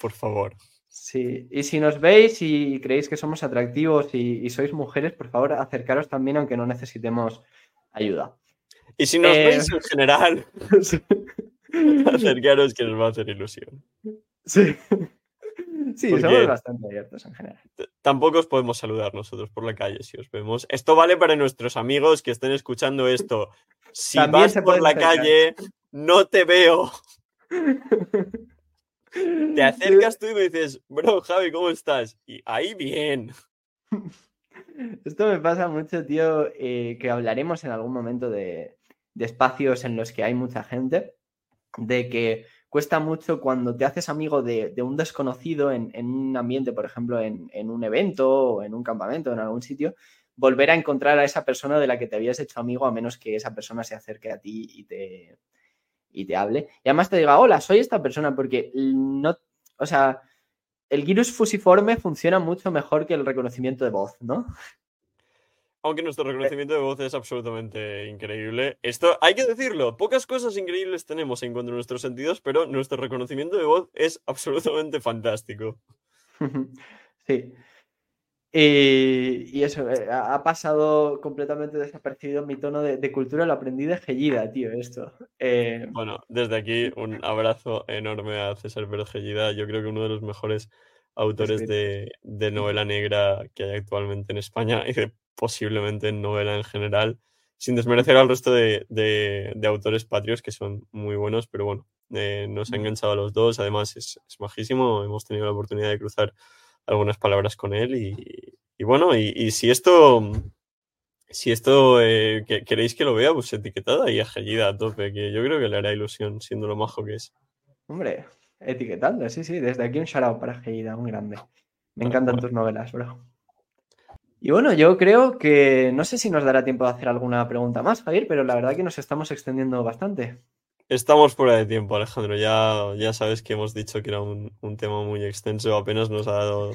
por favor. Sí, y si nos veis y creéis que somos atractivos y, y sois mujeres, por favor, acercaros también, aunque no necesitemos ayuda. Y si nos Eh, veis en general, acercaros que nos va a hacer ilusión. Sí. Sí, Porque- somos bastante abiertos en general. Tampoco os podemos saludar nosotros por la calle si os vemos. Esto vale para nuestros amigos que estén escuchando esto. Si También vas se por la acercar. calle, no te veo. Te acercas tú y me dices, bro, Javi, ¿cómo estás? Y ahí bien. Esto me pasa mucho, tío, eh, que hablaremos en algún momento de, de espacios en los que hay mucha gente, de que cuesta mucho cuando te haces amigo de, un desconocido en, un ambiente, por ejemplo, en, un evento o en un campamento, en algún sitio, volver a encontrar a esa persona de la que te habías hecho amigo a menos que esa persona se acerque a ti y te, y te hable. Y además te diga, hola, soy esta persona, porque no, o sea, el gyrus fusiforme funciona mucho mejor que el reconocimiento de voz, ¿no? Aunque nuestro reconocimiento de voz es absolutamente increíble. Esto hay que decirlo. Pocas cosas increíbles tenemos en cuanto a nuestros sentidos, pero nuestro reconocimiento de voz es absolutamente fantástico. Sí. Y, y eso, eh, ha pasado completamente desapercibido mi tono de, de cultura, lo aprendí de Gellida, tío, esto. Eh, Bueno, desde aquí un abrazo enorme a César Pérez Gellida. Yo creo que uno de los mejores autores de, de novela negra que hay actualmente en España y de posiblemente en novela en general, sin desmerecer al resto de, de- de autores patrios que son muy buenos, pero bueno, eh, nos ha Mm. enganchado a los dos. Además, es, es majísimo. Hemos tenido la oportunidad de cruzar algunas palabras con él y, y bueno, y, y si esto... Si esto eh, que- queréis que lo vea, pues etiquetad ahí a Gellida a tope, que yo creo que le hará ilusión siendo lo majo que es. hombre, etiquetando, sí, sí, desde aquí un shout para Gellida, un grande. Me encantan tus novelas, bro. Y bueno, yo creo que no sé si nos dará tiempo de hacer alguna pregunta más, Javier, pero la verdad que nos estamos extendiendo bastante. Estamos fuera de tiempo, Alejandro. Ya, ya sabes que hemos dicho que era un, un tema muy extenso. Apenas nos ha dado.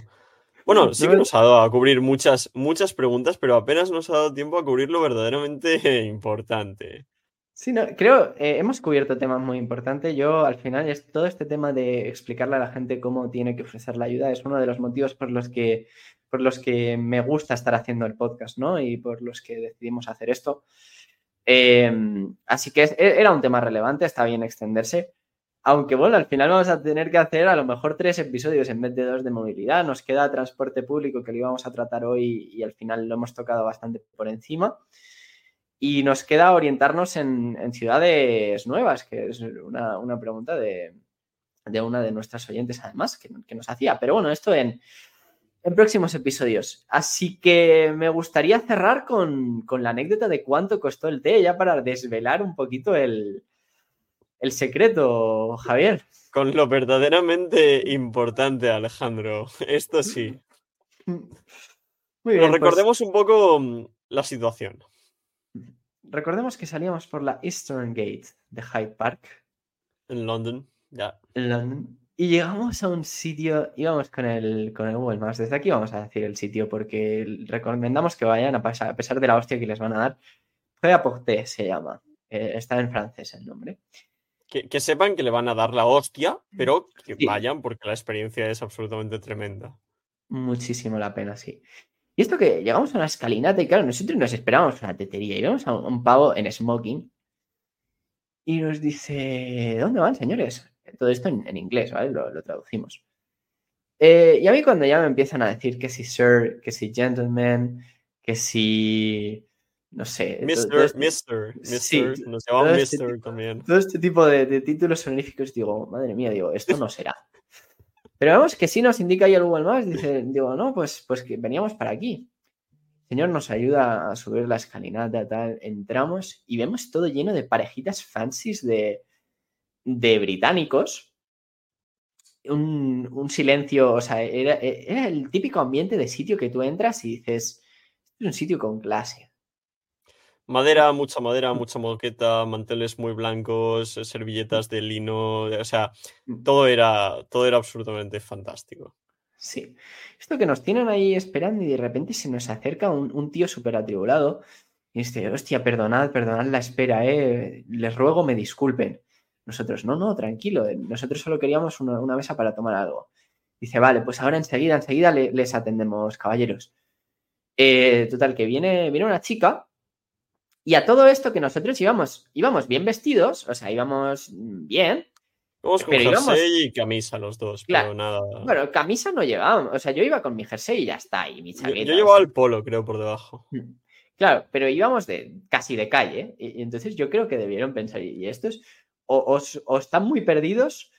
Bueno, sí que No, nos ha dado a cubrir muchas, muchas preguntas, pero apenas nos ha dado tiempo a cubrir lo verdaderamente importante. Sí, no, creo, eh, hemos cubierto temas muy importantes. Yo, al final, es todo este tema de explicarle a la gente cómo tiene que ofrecer la ayuda es uno de los motivos por los que, por los que me gusta estar haciendo el podcast, ¿no? Y por los que decidimos hacer esto. Eh, así que e- era un tema relevante, está bien extenderse. Aunque bueno, al final vamos a tener que hacer a lo mejor tres episodios en vez de dos de movilidad. Nos queda transporte público que lo íbamos a tratar hoy y al final lo hemos tocado bastante por encima. Y nos queda orientarnos en, ciudades nuevas, que es una, una pregunta de, de una de nuestras oyentes, además, que nos hacía. Pero bueno, esto en, en próximos episodios. Así que me gustaría cerrar con, con la anécdota de cuánto costó el té, ya para desvelar un poquito el, el secreto, Javier. Con lo verdaderamente importante, Alejandro. Esto sí. Muy Pero bien, pues, recordemos un poco mm, la situación. recordemos que salíamos por la Eastern Gate de Hyde Park. En London, ya. en London, y llegamos a un sitio, íbamos con el, con el Google Maps, desde aquí vamos a decir el sitio porque recomendamos que vayan a, pasar, a pesar de la hostia que les van a dar. Fue se llama, eh, está en francés el nombre. Que, que sepan que le van a dar la hostia, pero que Sí. vayan porque la experiencia es absolutamente tremenda. Muchísimo la pena, sí. Y esto que llegamos a una escalinata y claro, nosotros nos esperábamos una tetería y vemos a un, un pavo en smoking y nos dice, ¿dónde van, señores? Todo esto en, en inglés, ¿vale? Lo, lo traducimos. Eh, y a mí cuando ya me empiezan a decir que si sir, que si gentleman, que si no sé. todo- Mister, todo este- Mister, Sí, Mister, nos llaman todo este Mister tipo- también. todo este tipo de, de títulos honoríficos, digo, madre mía, digo, esto no será. Pero vemos que sí nos indica ahí el Google Maps, dice, digo, no, pues, pues que veníamos para aquí. El señor nos ayuda a subir la escalinata, tal, entramos y vemos todo lleno de parejitas fancies de, de británicos. Un, un silencio, o sea, era, era el típico ambiente de sitio que tú entras y dices, "Este es un sitio con clase. Madera, mucha madera, mucha moqueta, manteles muy blancos, eh, servilletas de lino, o sea, Mm. todo era, todo era absolutamente fantástico. Sí. Esto que nos tienen ahí esperando y de repente se nos acerca un, un tío súper atribulado y dice, hostia, perdonad, perdonad la espera, eh. Les ruego me disculpen. Nosotros, no, no, tranquilo, eh, nosotros solo queríamos una, una mesa para tomar algo. Dice, vale, pues ahora enseguida, enseguida le- les atendemos, caballeros. Eh, total, que viene, viene una chica y a todo esto que nosotros íbamos, íbamos bien vestidos, o sea, íbamos bien, Vamos con Pero íbamos- jersey y camisa los dos, Claro. pero nada. Bueno, camisa no llevábamos. O sea, yo iba con mi jersey y ya está. Y mi chaqueta. yo llevaba el polo, creo, por debajo. Mm. Claro, pero íbamos de casi de calle. Y, y entonces yo creo que debieron pensar, y estos o, están muy perdidos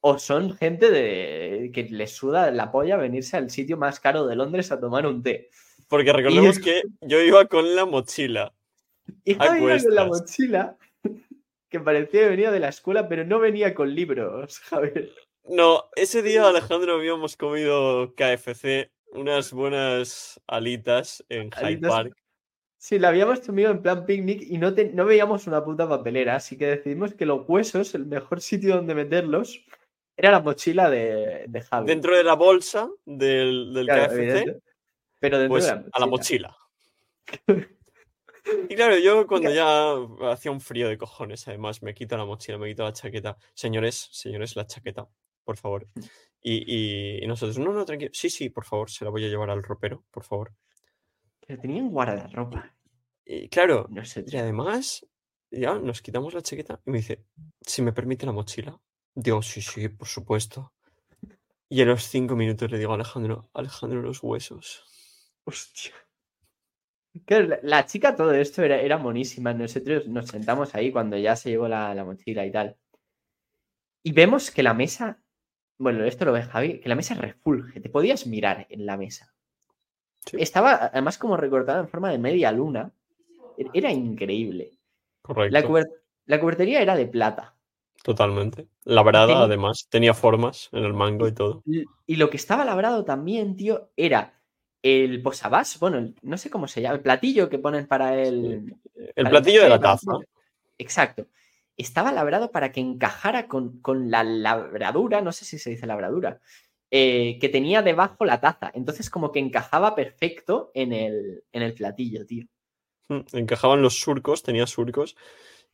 o son gente de que les suda la polla venirse al sitio más caro de Londres a tomar un té. Porque recordemos que yo iba con la mochila. Iba con la mochila que parecía que venía de la escuela, pero no venía con libros, Javier. No, ese día Alejandro habíamos comido KFC, unas buenas alitas en Hyde. Park. Sí, la habíamos comido en plan picnic y no, te- no veíamos una puta papelera, así que decidimos que los huesos, el mejor sitio donde meterlos, era la mochila de, de Javi. Dentro de la bolsa del, del Claro, KFC, evidente. Pero dentro pues de a la mochila. Y claro, yo cuando ya hacía un frío de cojones, además, me quito la mochila, me quito la chaqueta. Señores, señores, la chaqueta, por favor. Y, y- y nosotros, no, no, tranquilo. Sí, sí, por favor, se la voy a llevar al ropero, por favor. Pero tenían guardarropa. Y claro, No sé. y además, ya nos quitamos la chaqueta y me dice, si me permite la mochila. Digo, sí, sí, por supuesto. Y a los cinco minutos le digo a Alejandro, Alejandro, los huesos. Hostia. Claro, la, la chica, todo esto era, era monísima. Nosotros nos sentamos ahí cuando ya se llevó la, la mochila y tal. Y vemos que la mesa. Bueno, esto lo ve Javi, que la mesa refulge. Te podías mirar en la mesa. Sí. Estaba además como recortada en forma de media luna. E- Era increíble. Correcto. La, la cubertería era de plata. Totalmente. Labrada, Tenía- además. Tenía formas en el mango y todo. Y lo que estaba labrado también, tío, era el posabás, bueno, el- no sé cómo se llama, el platillo que ponen para el, El para platillo de la taza. Exacto. Estaba labrado para que encajara con, con la labradura, no sé si se dice labradura, eh, que tenía debajo la taza. Entonces, como que encajaba perfecto en el, en el platillo, tío. Mm, Encajaban los surcos, tenía surcos.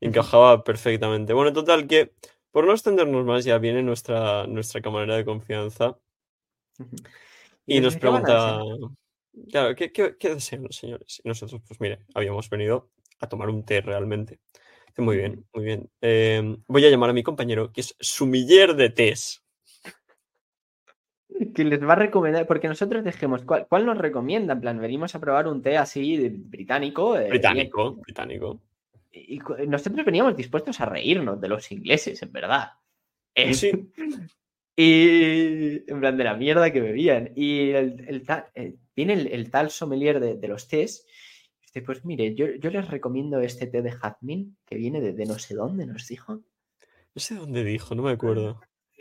Encajaba perfectamente. Bueno, total que, por no extendernos más, ya viene nuestra, nuestra camarera de confianza y nos dice, "¿Qué van a pregunta, desear?". claro, ¿qué, qué, qué desean los señores? Y nosotros, pues mire, habíamos venido a tomar un té realmente. Muy bien, muy bien. Eh, voy a llamar a mi compañero, que es sumiller de tés. Que les va a recomendar, porque nosotros dijimos, ¿cuál, cuál nos recomienda? En plan, venimos a probar un té así de- británico. eh, bien. Británico, británico. Y nosotros veníamos dispuestos a reírnos de los ingleses, en verdad. Eh, Sí. Y en plan de la mierda que bebían. Y el, el tal- eh, viene el, el tal sommelier de, de los tés. Dice, pues mire, yo, yo les recomiendo este té de jazmín que viene de, de no sé dónde, nos dijo. No sé dónde dijo, no me acuerdo.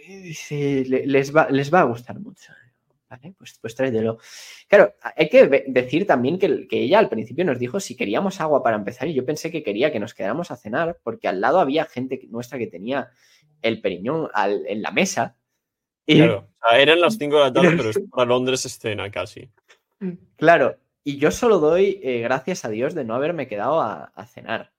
Y dice, "Le- les va, les va a gustar mucho. Vale, pues, pues tráetelo. Claro, hay que decir también que, el- que ella al principio nos dijo si queríamos agua para empezar y yo pensé que quería que nos quedáramos a cenar porque al lado había gente nuestra que tenía el periñón al- en la mesa. Y, Claro, o sea, eran las 5 de la tarde, pero es para Londres escena casi. Claro, y yo solo doy eh, gracias a Dios de no haberme quedado a, a cenar.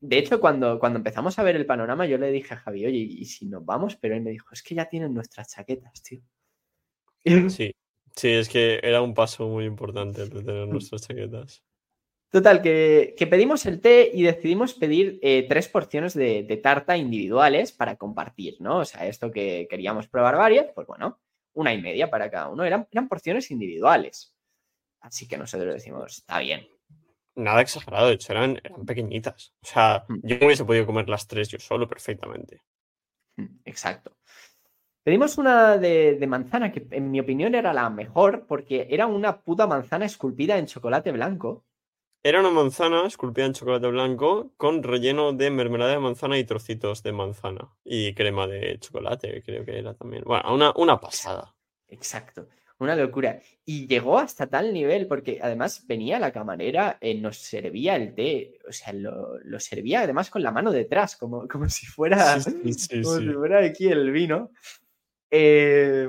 De hecho, cuando, cuando empezamos a ver el panorama, yo le dije a Javi, oye, ¿y si nos vamos? Pero él me dijo, es que ya tienen nuestras chaquetas, tío. Sí, sí, es que era un paso muy importante el de tener nuestras chaquetas. Total, que, que pedimos el té y decidimos pedir eh, tres porciones de, de tarta individuales para compartir, ¿no? O sea, esto que queríamos probar varias, pues bueno, una y media para cada uno. Eran, eran porciones individuales. Así que nosotros decimos, está bien. Nada exagerado, de hecho eran, eran pequeñitas. O sea, Mm. yo me hubiese podido comer las tres yo solo perfectamente. Mm, Exacto. Pedimos una de, de manzana que en mi opinión era la mejor porque era una puta manzana esculpida en chocolate blanco. Era una manzana esculpida en chocolate blanco con relleno de mermelada de manzana y trocitos de manzana. Y crema de chocolate, creo que era también. Bueno, una, una pasada. Exacto. Una locura. Y llegó hasta tal nivel porque además venía la camarera, eh, nos servía el té, o sea, lo, lo servía además con la mano detrás, como, como si fuera, Sí, sí, como sí. si fuera aquí el vino. Eh,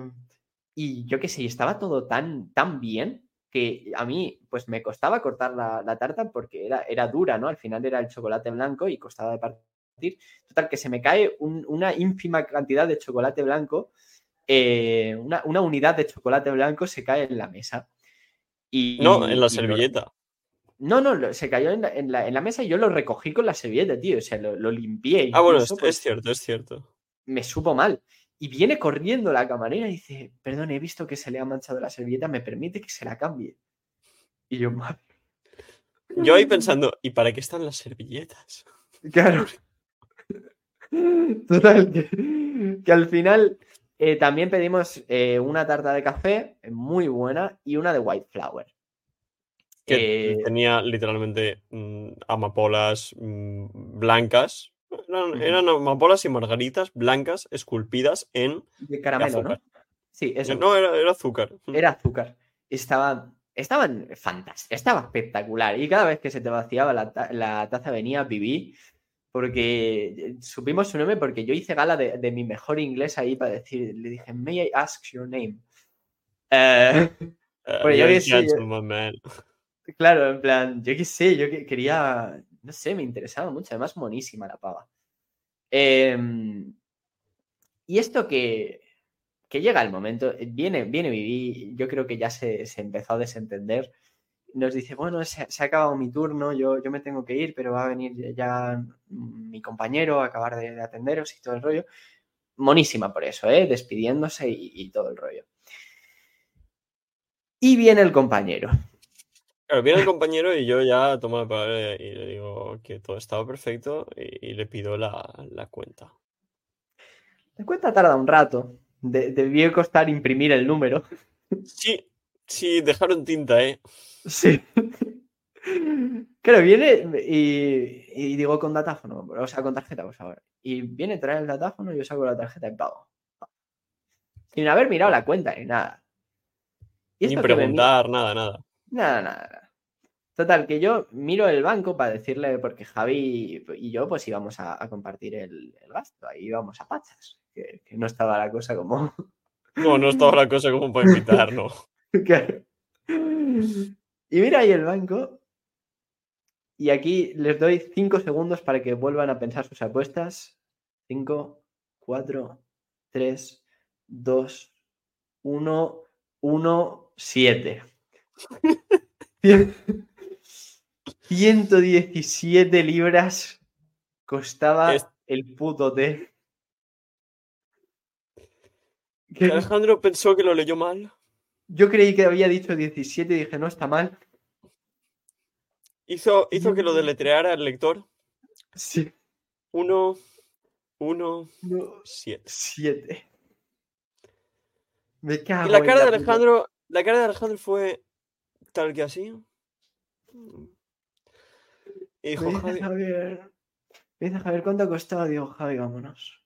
y yo qué sé, estaba todo tan, tan bien que a mí pues me costaba cortar la, la tarta porque era, era dura, ¿no? Al final era el chocolate blanco y costaba de partir. Total, que se me cae un- una ínfima cantidad de chocolate blanco, eh, una, una unidad de chocolate blanco se cae en la mesa. Y, No, en la y lo- servilleta. no, no, se cayó en la, en la- en la mesa y yo lo recogí con la servilleta, tío. O sea, lo, lo limpié. Ah, bueno, es, cierto, es cierto. me supo mal. Y viene corriendo la camarera y dice, perdón, he visto que se le ha manchado la servilleta, ¿me permite que se la cambie? Y yo, madre, Yo ahí pensando, ¿y para qué están las servilletas? claro. Total, que, que al final eh, también pedimos eh, una tarta de café eh, muy buena y una de white flower. Que Eh, tenía literalmente mm, amapolas mm, blancas. Eran, amapolas y margaritas blancas esculpidas en. de caramelo, ¿no? Sí, eso. No, era, era azúcar. Era azúcar. Estaban, estaban fantásticos, estaba espectacular. Y cada vez que se te vaciaba la, ta- la taza venía Vivi, porque eh, supimos su nombre porque yo hice gala de, de mi mejor inglés ahí para decir, le dije, may I ask your name? Eh, Eh, yo que yo- man. claro, en plan, yo qué sé, yo que- quería, no sé, me interesaba mucho, además monísima la pava. Em, y esto que, que llega el momento, eh, viene, viene Vivi, yo creo que ya se, se empezó a desentender. Nos dice, bueno, se, se ha acabado mi turno, yo, yo me tengo que ir, pero va a venir ya mi compañero a acabar de, de atenderos y todo el rollo. Monísima por eso, ¿eh? despidiéndose y, y todo el rollo. Y viene el compañero. Claro, viene el compañero y yo ya tomo la palabra y le digo que todo estaba perfecto y, y le pido la, la cuenta. La cuenta tarda un rato. De- debió costar imprimir el número. Sí, sí, dejaron tinta, ¿eh? Sí. Claro, viene y, y digo con datáfono, o sea, con tarjeta, por favor. Y viene, trae el datáfono, yo saco la tarjeta y pago. Sin haber mirado la cuenta ni nada. Y mira- preguntar, nada, nada. Nada, nada, nada. Total, que yo miro el banco para decirle, porque Javi y yo pues íbamos a, a compartir el, el gasto, ahí íbamos a pachas, que, que no estaba la cosa como... No, no estaba la cosa como para invitar, no. Claro. Y mira ahí el banco. Y aquí les doy cinco segundos para que vuelvan a pensar sus apuestas. 5, 4, 3, 2, 1, 1, 7. 117 libras costaba Es- el puto té. Alejandro pensó que lo leyó mal. Yo creí que había dicho 17 y dije, no está mal. Hizo, hizo que lo deletreara el lector. Sí. 1, 1, No, 7. 7. Me cago Y la en cara de Alejandro, la cara de Alejandro fue tal que así. Y dijo, Me dice Javi, Javier. Me dice Javier, ¿cuánto ha costado? Digo, Javi, vámonos.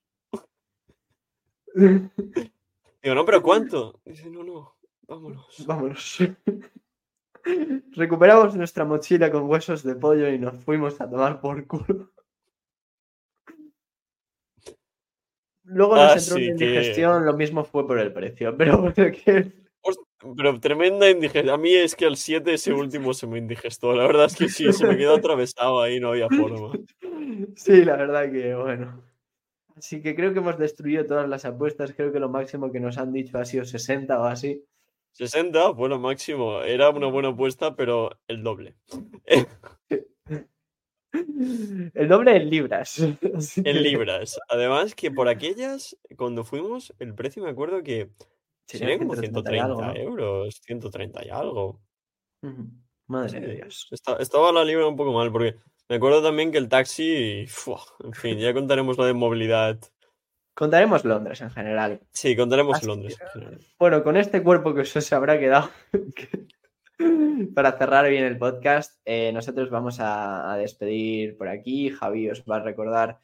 digo, no, pero ¿cuánto? Dice, no, no, vámonos. vámonos. Recuperamos nuestra mochila con huesos de pollo y nos fuimos a tomar por culo. Luego nos Ah, entró sí, una que- indigestión, lo mismo fue por el precio, pero que Pero tremenda indigestión. A mí es que al 7 ese último se me indigestó. La verdad es que sí, se me quedó atravesado ahí, no había forma. Sí, la verdad que bueno. Así que creo que hemos destruido todas las apuestas. Creo que lo máximo que nos han dicho ha sido 60 o así. 60 fue lo máximo. Era una buena apuesta, pero el doble. El doble en libras. En libras. Además que por aquellas, cuando fuimos, el precio me acuerdo que serían como 130 y 130 algo, ¿no? euros, 130 y algo. Madre de Dios. estaba la libra un poco mal, porque me acuerdo también que el taxi, en fin, ya contaremos lo de movilidad. Contaremos Londres en general. Sí, contaremos Londres en general. Bueno, con este cuerpo que se habrá quedado. Para cerrar bien el podcast, eh, nosotros vamos a, despedir por aquí. Javi os va a recordar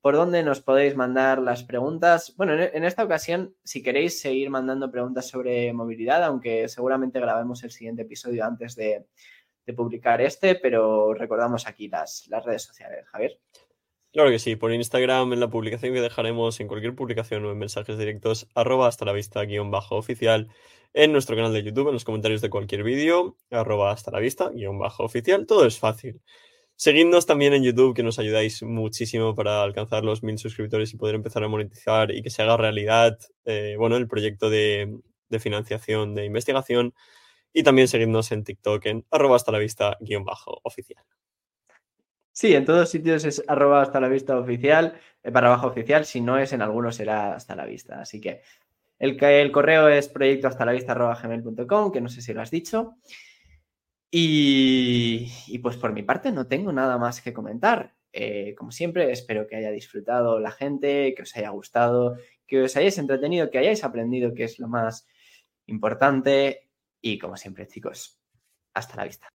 por dónde nos podéis mandar las preguntas. Bueno, en, esta ocasión, si queréis seguir mandando preguntas sobre movilidad, aunque seguramente grabemos el siguiente episodio antes de, publicar este, pero recordamos aquí las, las redes sociales, Javier. Claro que sí, por Instagram, en la publicación que dejaremos, en cualquier publicación o en mensajes directos, arroba hasta la vista guion bajo oficial, en nuestro canal de YouTube, en los comentarios de cualquier vídeo, arroba hasta la vista guion bajo oficial, todo es fácil. Seguidnos también en YouTube, que nos ayudáis muchísimo para alcanzar los mil suscriptores y poder empezar a monetizar y que se haga realidad, eh, bueno, el proyecto de, financiación de investigación. Y también seguidnos en TikTok en arroba hasta la vista guion bajo oficial. Sí, en todos sitios es arroba hasta la vista oficial, eh, para abajo oficial, si no es en algunos será hasta la vista. Así que el, el correo es proyecto hasta la vista arroba gmail.com, que no sé si lo has dicho. Y, pues por mi parte no tengo nada más que comentar. Eh, como siempre, espero que haya disfrutado la gente, que os haya gustado, que os hayáis entretenido, que hayáis aprendido, que es lo más importante. Y como siempre, chicos, hasta la vista.